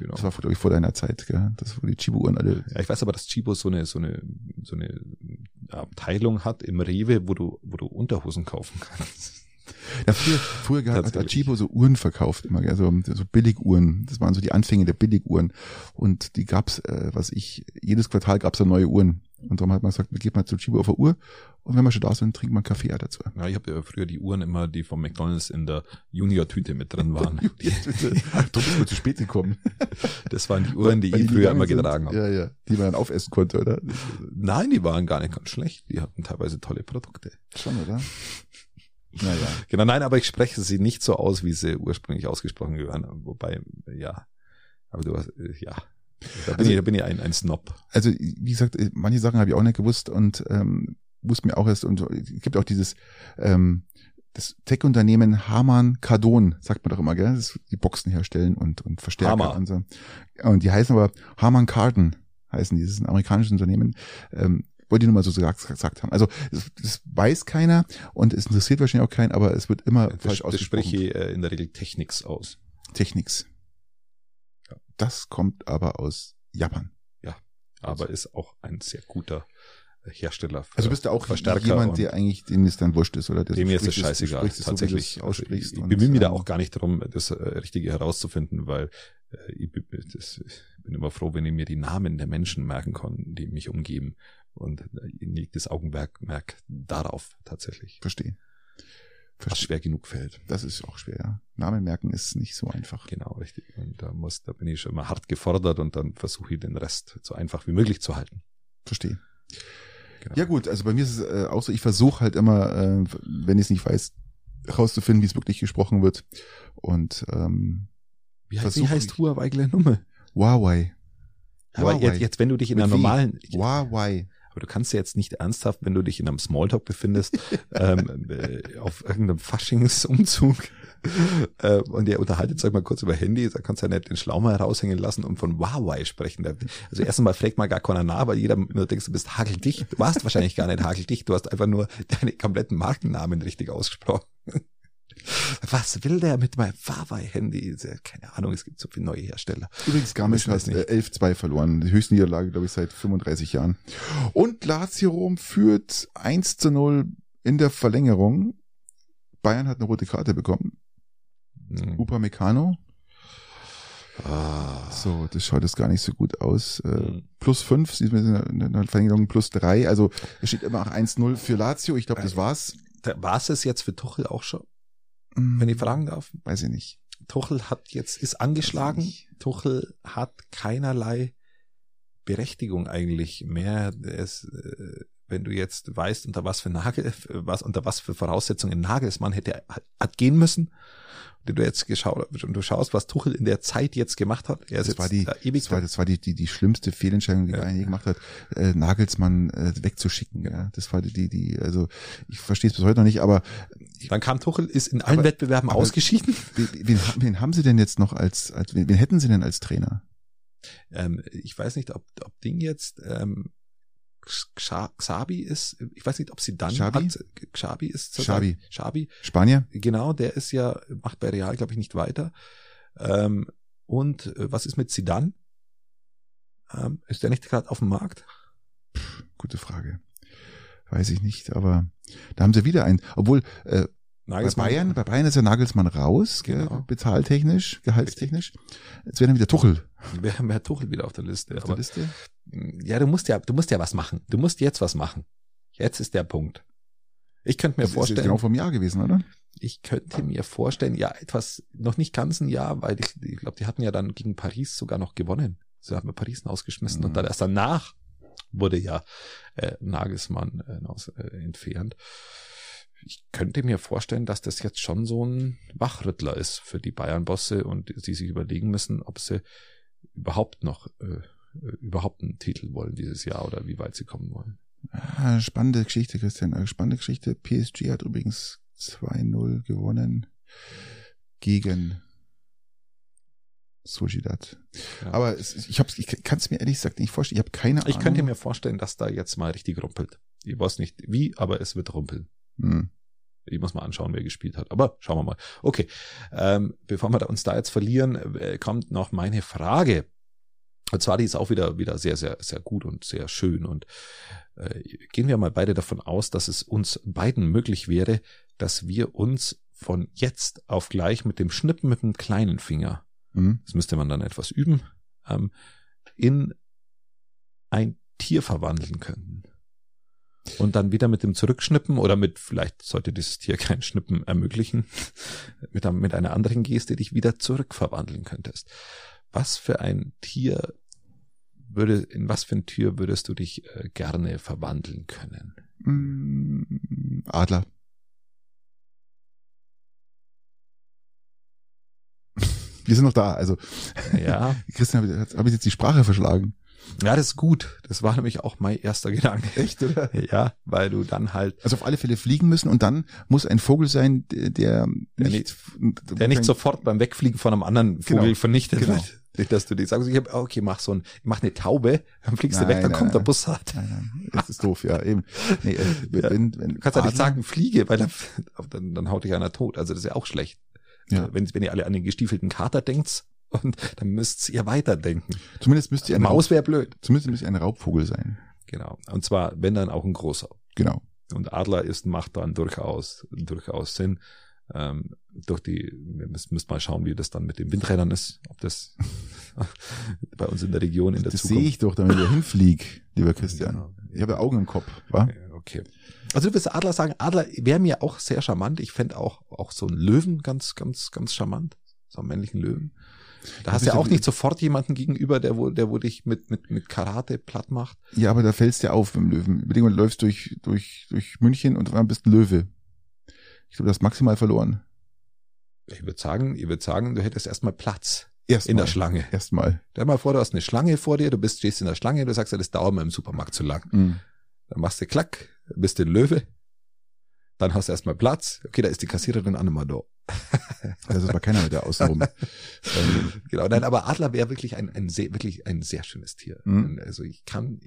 Genau. das war glaube ich vor deiner Zeit, gell? Das wo die Chibo-Uhren alle. Ja, ich weiß aber, dass Chibo so eine, so eine, so eine Abteilung hat im Rewe, wo du, wo du Unterhosen kaufen kannst. Ja, früher, früher hat Tatsächlich. Chibo so Uhren verkauft immer, gell? So, so Billiguhren. Das waren so die Anfänge der Billiguhren. Und die gab's, äh, was ich, jedes Quartal gab's da neue Uhren. Und darum hat man gesagt, geht mal zu Chibo auf der Uhr und wenn wir schon da sind, trinkt man Kaffee dazu. Ja, ich habe ja früher die Uhren immer, die vom McDonalds in der Junior-Tüte mit drin waren. Die, Du bist mir zu spät gekommen. das waren die Uhren, die Weil ich früher gegangen immer sind. getragen habe. Ja, ja. Die man dann aufessen konnte, oder? Nein, die waren gar nicht ganz schlecht. Die hatten teilweise tolle Produkte. Schon, oder? Naja. Genau, nein, aber ich spreche sie nicht so aus, wie sie ursprünglich ausgesprochen gehören. Wobei, ja, aber du hast, äh, ja, da bin, Also- ich, da bin ich ein, ein Snob. Also, wie gesagt, manche Sachen habe ich auch nicht gewusst und ähm, wusste mir auch erst, und es gibt auch dieses ähm, das Tech-Unternehmen Hamann Cardon, sagt man doch immer, gell? Das die Boxen herstellen und, und Verstärker Hammer. und so. Und die heißen aber Hamann Carden, heißen die. Das ist ein amerikanisches Unternehmen. Ähm, wollte ich nur mal so gesagt, gesagt haben. Also das, das weiß keiner und es interessiert wahrscheinlich auch keinen, aber es wird immer Das, falsch das ausgesprochen. spreche ich äh, in der Regel Technics aus. Technics. Das kommt aber aus Japan. Aber ist auch ein sehr guter äh, Hersteller. Also bist du auch jemand, der eigentlich, dem es dann wurscht ist, oder? Der Dem mir ist scheißegal, sprichst so, tatsächlich. es Also ich aussprichst ich bemühe mich da ähm, auch gar nicht drum, das äh, Richtige herauszufinden, weil äh, ich, bin- das, ich bin immer froh, wenn ich mir die Namen der Menschen merken kann, die mich umgeben. Und ihnen liegt das Augenmerk Merk darauf tatsächlich. Verstehe. Was Verstehe. schwer genug fällt. Das ist auch schwer, ja. Namen merken ist nicht so einfach. Genau, richtig. Und da muss, da bin ich schon immer hart gefordert und dann versuche ich den Rest so einfach wie möglich zu halten. Verstehe. Genau. Ja gut, also bei mir ist es äh, auch so, ich versuche halt immer, äh, wenn ich es nicht weiß, herauszufinden, wie es wirklich gesprochen wird. Und ähm, Wie, heißt- wie heißt Huawei gleich Nummer? Huawei. Aber Huawei. jetzt, jetzt, wenn du dich in Mit einer normalen, Huawei. Aber du kannst ja jetzt nicht ernsthaft, wenn du dich in einem Smalltalk befindest, ähm, äh, auf irgendeinem Faschingsumzug äh, und ihr unterhaltet euch mal kurz über Handy, da kannst du ja nicht den Schlaumer raushängen lassen und von Huawei sprechen. Also erst einmal fragt mal gar keiner nach, weil jeder nur denkt, du bist hageldicht. Du warst wahrscheinlich gar nicht hageldicht, du hast einfach nur deine kompletten Markennamen richtig ausgesprochen. Was will der mit meinem Huawei-Handy? Keine Ahnung, es gibt so viele neue Hersteller. Übrigens, Garmisch hat es nicht. äh, 11-2 verloren. Die höchste Niederlage, glaube ich, seit 35 Jahren. Und Lazio Rom führt 1 zu 0 in der Verlängerung. Bayern hat eine rote Karte bekommen. Hm. Upamecano. Ah. So, das schaut jetzt gar nicht so gut aus. Äh, Hm. plus 5, sieht man in der- Verlängerung plus 3. Also es steht immer auch 1-0 für Lazio. Ich glaube, das war's. War es jetzt für Tuchel auch schon, wenn ich fragen darf? Weiß ich nicht. Tuchel hat jetzt, ist angeschlagen. Tuchel hat keinerlei Berechtigung eigentlich mehr. Es, äh, wenn du jetzt weißt, unter was für Nagel, was, unter was für Voraussetzungen Nagelsmann hätte, hat, gehen müssen. Und du jetzt geschaut, und du schaust, was Tuchel in der Zeit jetzt gemacht hat. Er ist Das war die, da ewig das war, das war die, die, die schlimmste Fehlentscheidung, die Ja. Bayern je gemacht hat, äh, Nagelsmann äh, wegzuschicken. Ja. Das war die, die, also ich verstehe es bis heute noch nicht, aber Dann kam Tuchel, ist in allen Aber- Wettbewerben aber- ausgeschieden. wen, wen, haben- sie denn jetzt noch als, als wen, wen hätten sie denn als Trainer? Ähm, ich weiß nicht, ob, ob Ding jetzt ähm, Xabi ist. Ich weiß nicht, ob sie dann Xabi? hat. Xabi ist Xabi. Xabi. Spanier? Genau, der ist ja macht bei Real glaube ich nicht weiter. Ähm, und äh, was ist mit Zidane? Ähm, ist der nicht gerade auf dem Markt? Gute Frage. Weiß ich nicht, aber da haben sie wieder einen. Obwohl, äh, bei? Bayern, bei Bayern ist ja Nagelsmann raus, Genau. bezahltechnisch, gehaltstechnisch. Jetzt wäre dann wieder Tuchel Wir haben ja Tuchel wieder auf der Liste. auf der Liste. Ja, du musst ja, du musst ja was machen. Du musst jetzt was machen. Jetzt ist der Punkt. Ich könnte mir Das ist vorstellen, genau vom Jahr gewesen, oder? ich könnte mir vorstellen, ja, etwas, noch nicht ganz ein Jahr, weil ich, ich glaube, die hatten ja dann gegen Paris sogar noch gewonnen. Sie haben Paris ausgeschmissen Mhm. und dann erst danach wurde ja äh, Nagelsmann äh, aus, äh, entfernt. Ich könnte mir vorstellen, dass das jetzt schon so ein Wachrüttler ist für die Bayern-Bosse und sie sich überlegen müssen, ob sie überhaupt noch äh, überhaupt einen Titel wollen dieses Jahr oder wie weit sie kommen wollen. Ah, spannende Geschichte, Christian. äh, Spannende Geschichte. PSG hat übrigens 2-0 gewonnen gegen Sojidat. Ja. Aber es, ich, hab's, ich kann es mir ehrlich gesagt nicht vorstellen. Ich habe keine Ahnung. Ich könnte mir vorstellen, dass da jetzt mal richtig rumpelt. Ich weiß nicht wie, aber es wird rumpeln. Hm. Ich muss mal anschauen, wer gespielt hat. Aber schauen wir mal. Okay, ähm, bevor wir uns da jetzt verlieren, äh, kommt noch meine Frage. Und zwar, die ist auch wieder, wieder sehr, sehr, sehr gut und sehr schön. Und äh, gehen wir mal beide davon aus, dass es uns beiden möglich wäre, dass wir uns von jetzt auf gleich mit dem Schnippen mit dem kleinen Finger, Hm. das müsste man dann etwas üben, ähm, in ein Tier verwandeln könnten. Und dann wieder mit dem Zurückschnippen oder mit, vielleicht sollte dieses Tier kein Schnippen ermöglichen, mit, mit einer anderen Geste dich wieder zurückverwandeln könntest. Was für ein Tier würde, in was für ein Tier würdest du dich äh, gerne verwandeln können? Mm, Adler. Wir sind noch da. Also Ja, Christian, habe hab ich jetzt die Sprache verschlagen? ja, das ist gut. Das war nämlich auch mein erster Gedanke. Echt, oder? Ja, weil du dann halt, Also auf alle Fälle fliegen müssen und dann muss ein Vogel sein, der, der nicht, der nicht sofort beim Wegfliegen von einem anderen Vogel Genau. vernichtet Genau. wird. Nicht, dass du dir sagst, ich hab, okay, mach so ein, mach eine Taube, dann fliegst du Nein, weg, dann nein, kommt der nein. Bussard. Nein, nein, das ist doof, ja, eben. Nee, äh, Ja. wenn, wenn Du kannst ja nicht sagen, fliege, weil dann, dann, dann haut dich einer tot. Also das ist ja auch schlecht. Ja. Wenn, wenn ihr alle an den gestiefelten Kater denkt, und dann müsst ihr weiterdenken. Zumindest müsste ein Maus wäre blöd. Zumindest müsste ein Raubvogel sein. Genau. Und zwar, wenn dann auch ein großer. Genau. Und Adler ist, macht dann durchaus, durchaus Sinn. Ähm, durch die, wir müssen, müssen mal schauen, wie das dann mit den Windrädern ist, ob das bei uns in der Region in der Das Zukunft. sehe ich doch, damit ich hinflieg, lieber Christian. Genau. Ich habe ja Augen im Kopf, wa? Okay. Also du wirst Adler sagen, Adler wäre mir auch sehr charmant. Ich fände auch, auch so einen Löwen ganz, ganz, ganz charmant. So einen männlichen Löwen. Da hast du ja auch nicht sofort jemanden gegenüber, der wo, der wo dich mit, mit, mit Karate platt macht. Ja, aber da fällst du ja auf im Löwen. Überleg mal, du läufst durch, durch, durch München und dann bist du ein Löwe. Ich glaube, du hast maximal verloren. Ich würde sagen, ich würde sagen, du hättest erstmal Platz Erstmal. in der Schlange. Erstmal. Stell mal vor, du hast eine Schlange vor dir, du bist, stehst in der Schlange, du sagst, ja, das dauert mir im Supermarkt zu lang. Mhm. Dann machst du klack, bist du ein Löwe. Dann hast du erstmal Platz. Okay, da ist die Kassiererin Annemar da. Also es war keiner mit der außenrum. ähm, Genau, nein, aber Adler wäre wirklich ein, ein sehr, wirklich ein sehr schönes Tier. Mhm. Also ich kann,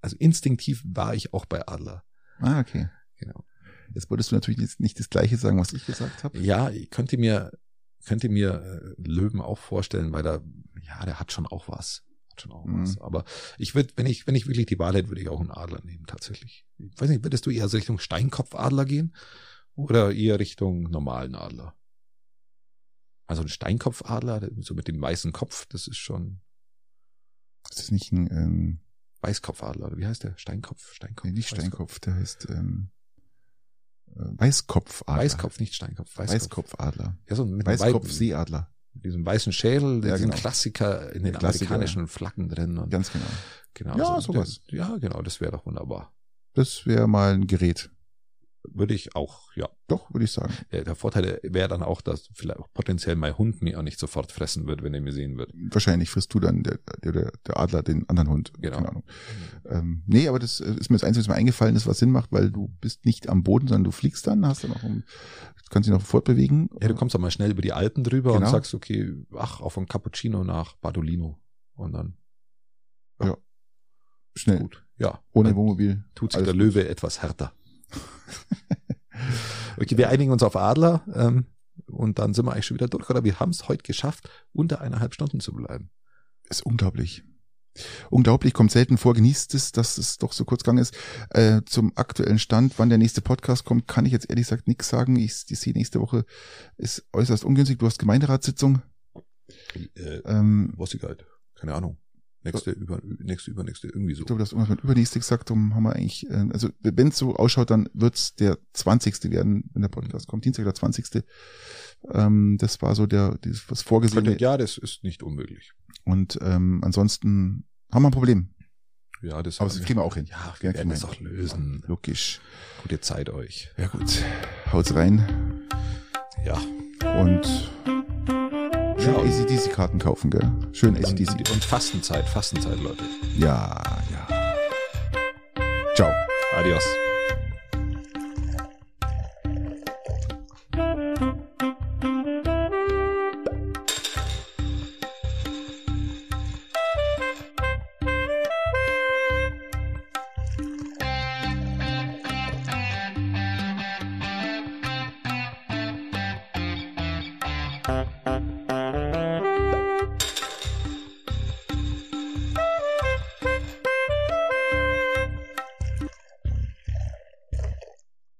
also instinktiv war ich auch bei Adler. ah, okay. Genau. Jetzt wolltest du natürlich jetzt nicht das gleiche sagen, was ich gesagt habe. Ja, ich könnte mir, könnte mir äh, Löwen auch vorstellen, weil da, ja, der hat schon auch was. Hat schon auch Mhm. was. Aber ich würde, wenn ich, wenn ich wirklich die Wahl hätte, würde ich auch einen Adler nehmen, tatsächlich. Ich weiß nicht, würdest du eher so Richtung Steinkopfadler gehen? Oder eher Richtung normalen Adler? Also ein Steinkopfadler, so mit dem weißen Kopf, das ist schon Das ist nicht ein, ähm, Weißkopfadler, oder wie heißt der? Steinkopf, Steinkopf. nee, nicht Weißkopf. Steinkopf, der heißt ähm, äh, Weißkopfadler. Weißkopf, nicht Steinkopf. Weißkopf. Weißkopfadler. Ja, so mit Weißkopfseeadler. mit diesem weißen Schädel, Ja, diesen genau. Klassiker in den Der Klassiker, amerikanischen Flaggen drin. Und Ganz genau. genau, Ja, so, sowas. der- Ja, genau, das wäre doch wunderbar. Das wäre mal ein Gerät. Würde ich auch, ja. Doch, würde ich sagen. Ja, Der Vorteil wäre dann auch, dass vielleicht auch potenziell mein Hund mir auch nicht sofort fressen wird, wenn er mir sehen wird. Wahrscheinlich frisst du dann der, der, der Adler den anderen Hund. Genau. Keine Ahnung. Ähm, nee, aber das äh, ist mir das Einzige, was mir eingefallen ist, was Sinn macht, weil du bist nicht am Boden, sondern du fliegst dann, hast dann noch, um, kannst dich noch fortbewegen. Ja, du kommst auch mal schnell über die Alpen drüber und Genau. sagst, okay, ach, auf ein Cappuccino nach Badolino. Und dann schnell, gut. Ja. ohne dann Wohnmobil. tut sich der. Löwe etwas härter. okay, wir einigen uns auf Adler ähm, und dann sind wir eigentlich schon wieder durch. Oder wir haben es heute geschafft, unter eineinhalb Stunden zu bleiben. Ist unglaublich. Unglaublich, kommt selten vor, genießt es, dass es doch so kurz gegangen ist. Äh, zum aktuellen Stand, wann der nächste Podcast kommt, kann ich jetzt ehrlich gesagt nichts sagen. Ich, ich sehe nächste Woche ist äußerst ungünstig. Du hast Gemeinderatssitzung. Äh, Ähm, was ich halt, keine Ahnung. Nächste, über, nächste, übernächste, irgendwie so. ich glaube, du hast irgendwas mit übernächste gesagt, darum haben wir eigentlich, äh, also wenn es so ausschaut, dann wird's der 20. werden, wenn der Podcast kommt. Dienstag der 20. Ähm, das war so der, das, was vorgesehen Könnte, ja, das ist nicht unmöglich. Und ähm, ansonsten haben wir ein Problem. Ja, das Aber das kriegen wir auch hin. Ja, wir werden wir auch lösen. Logisch. Gute Zeit euch. Ja gut. Haut's rein. Ja. Und schön ACDC-Karten kaufen, gell? Schön ACDC. und, und Fastenzeit, Fastenzeit, Leute. Ja, ja. Ciao. Adios.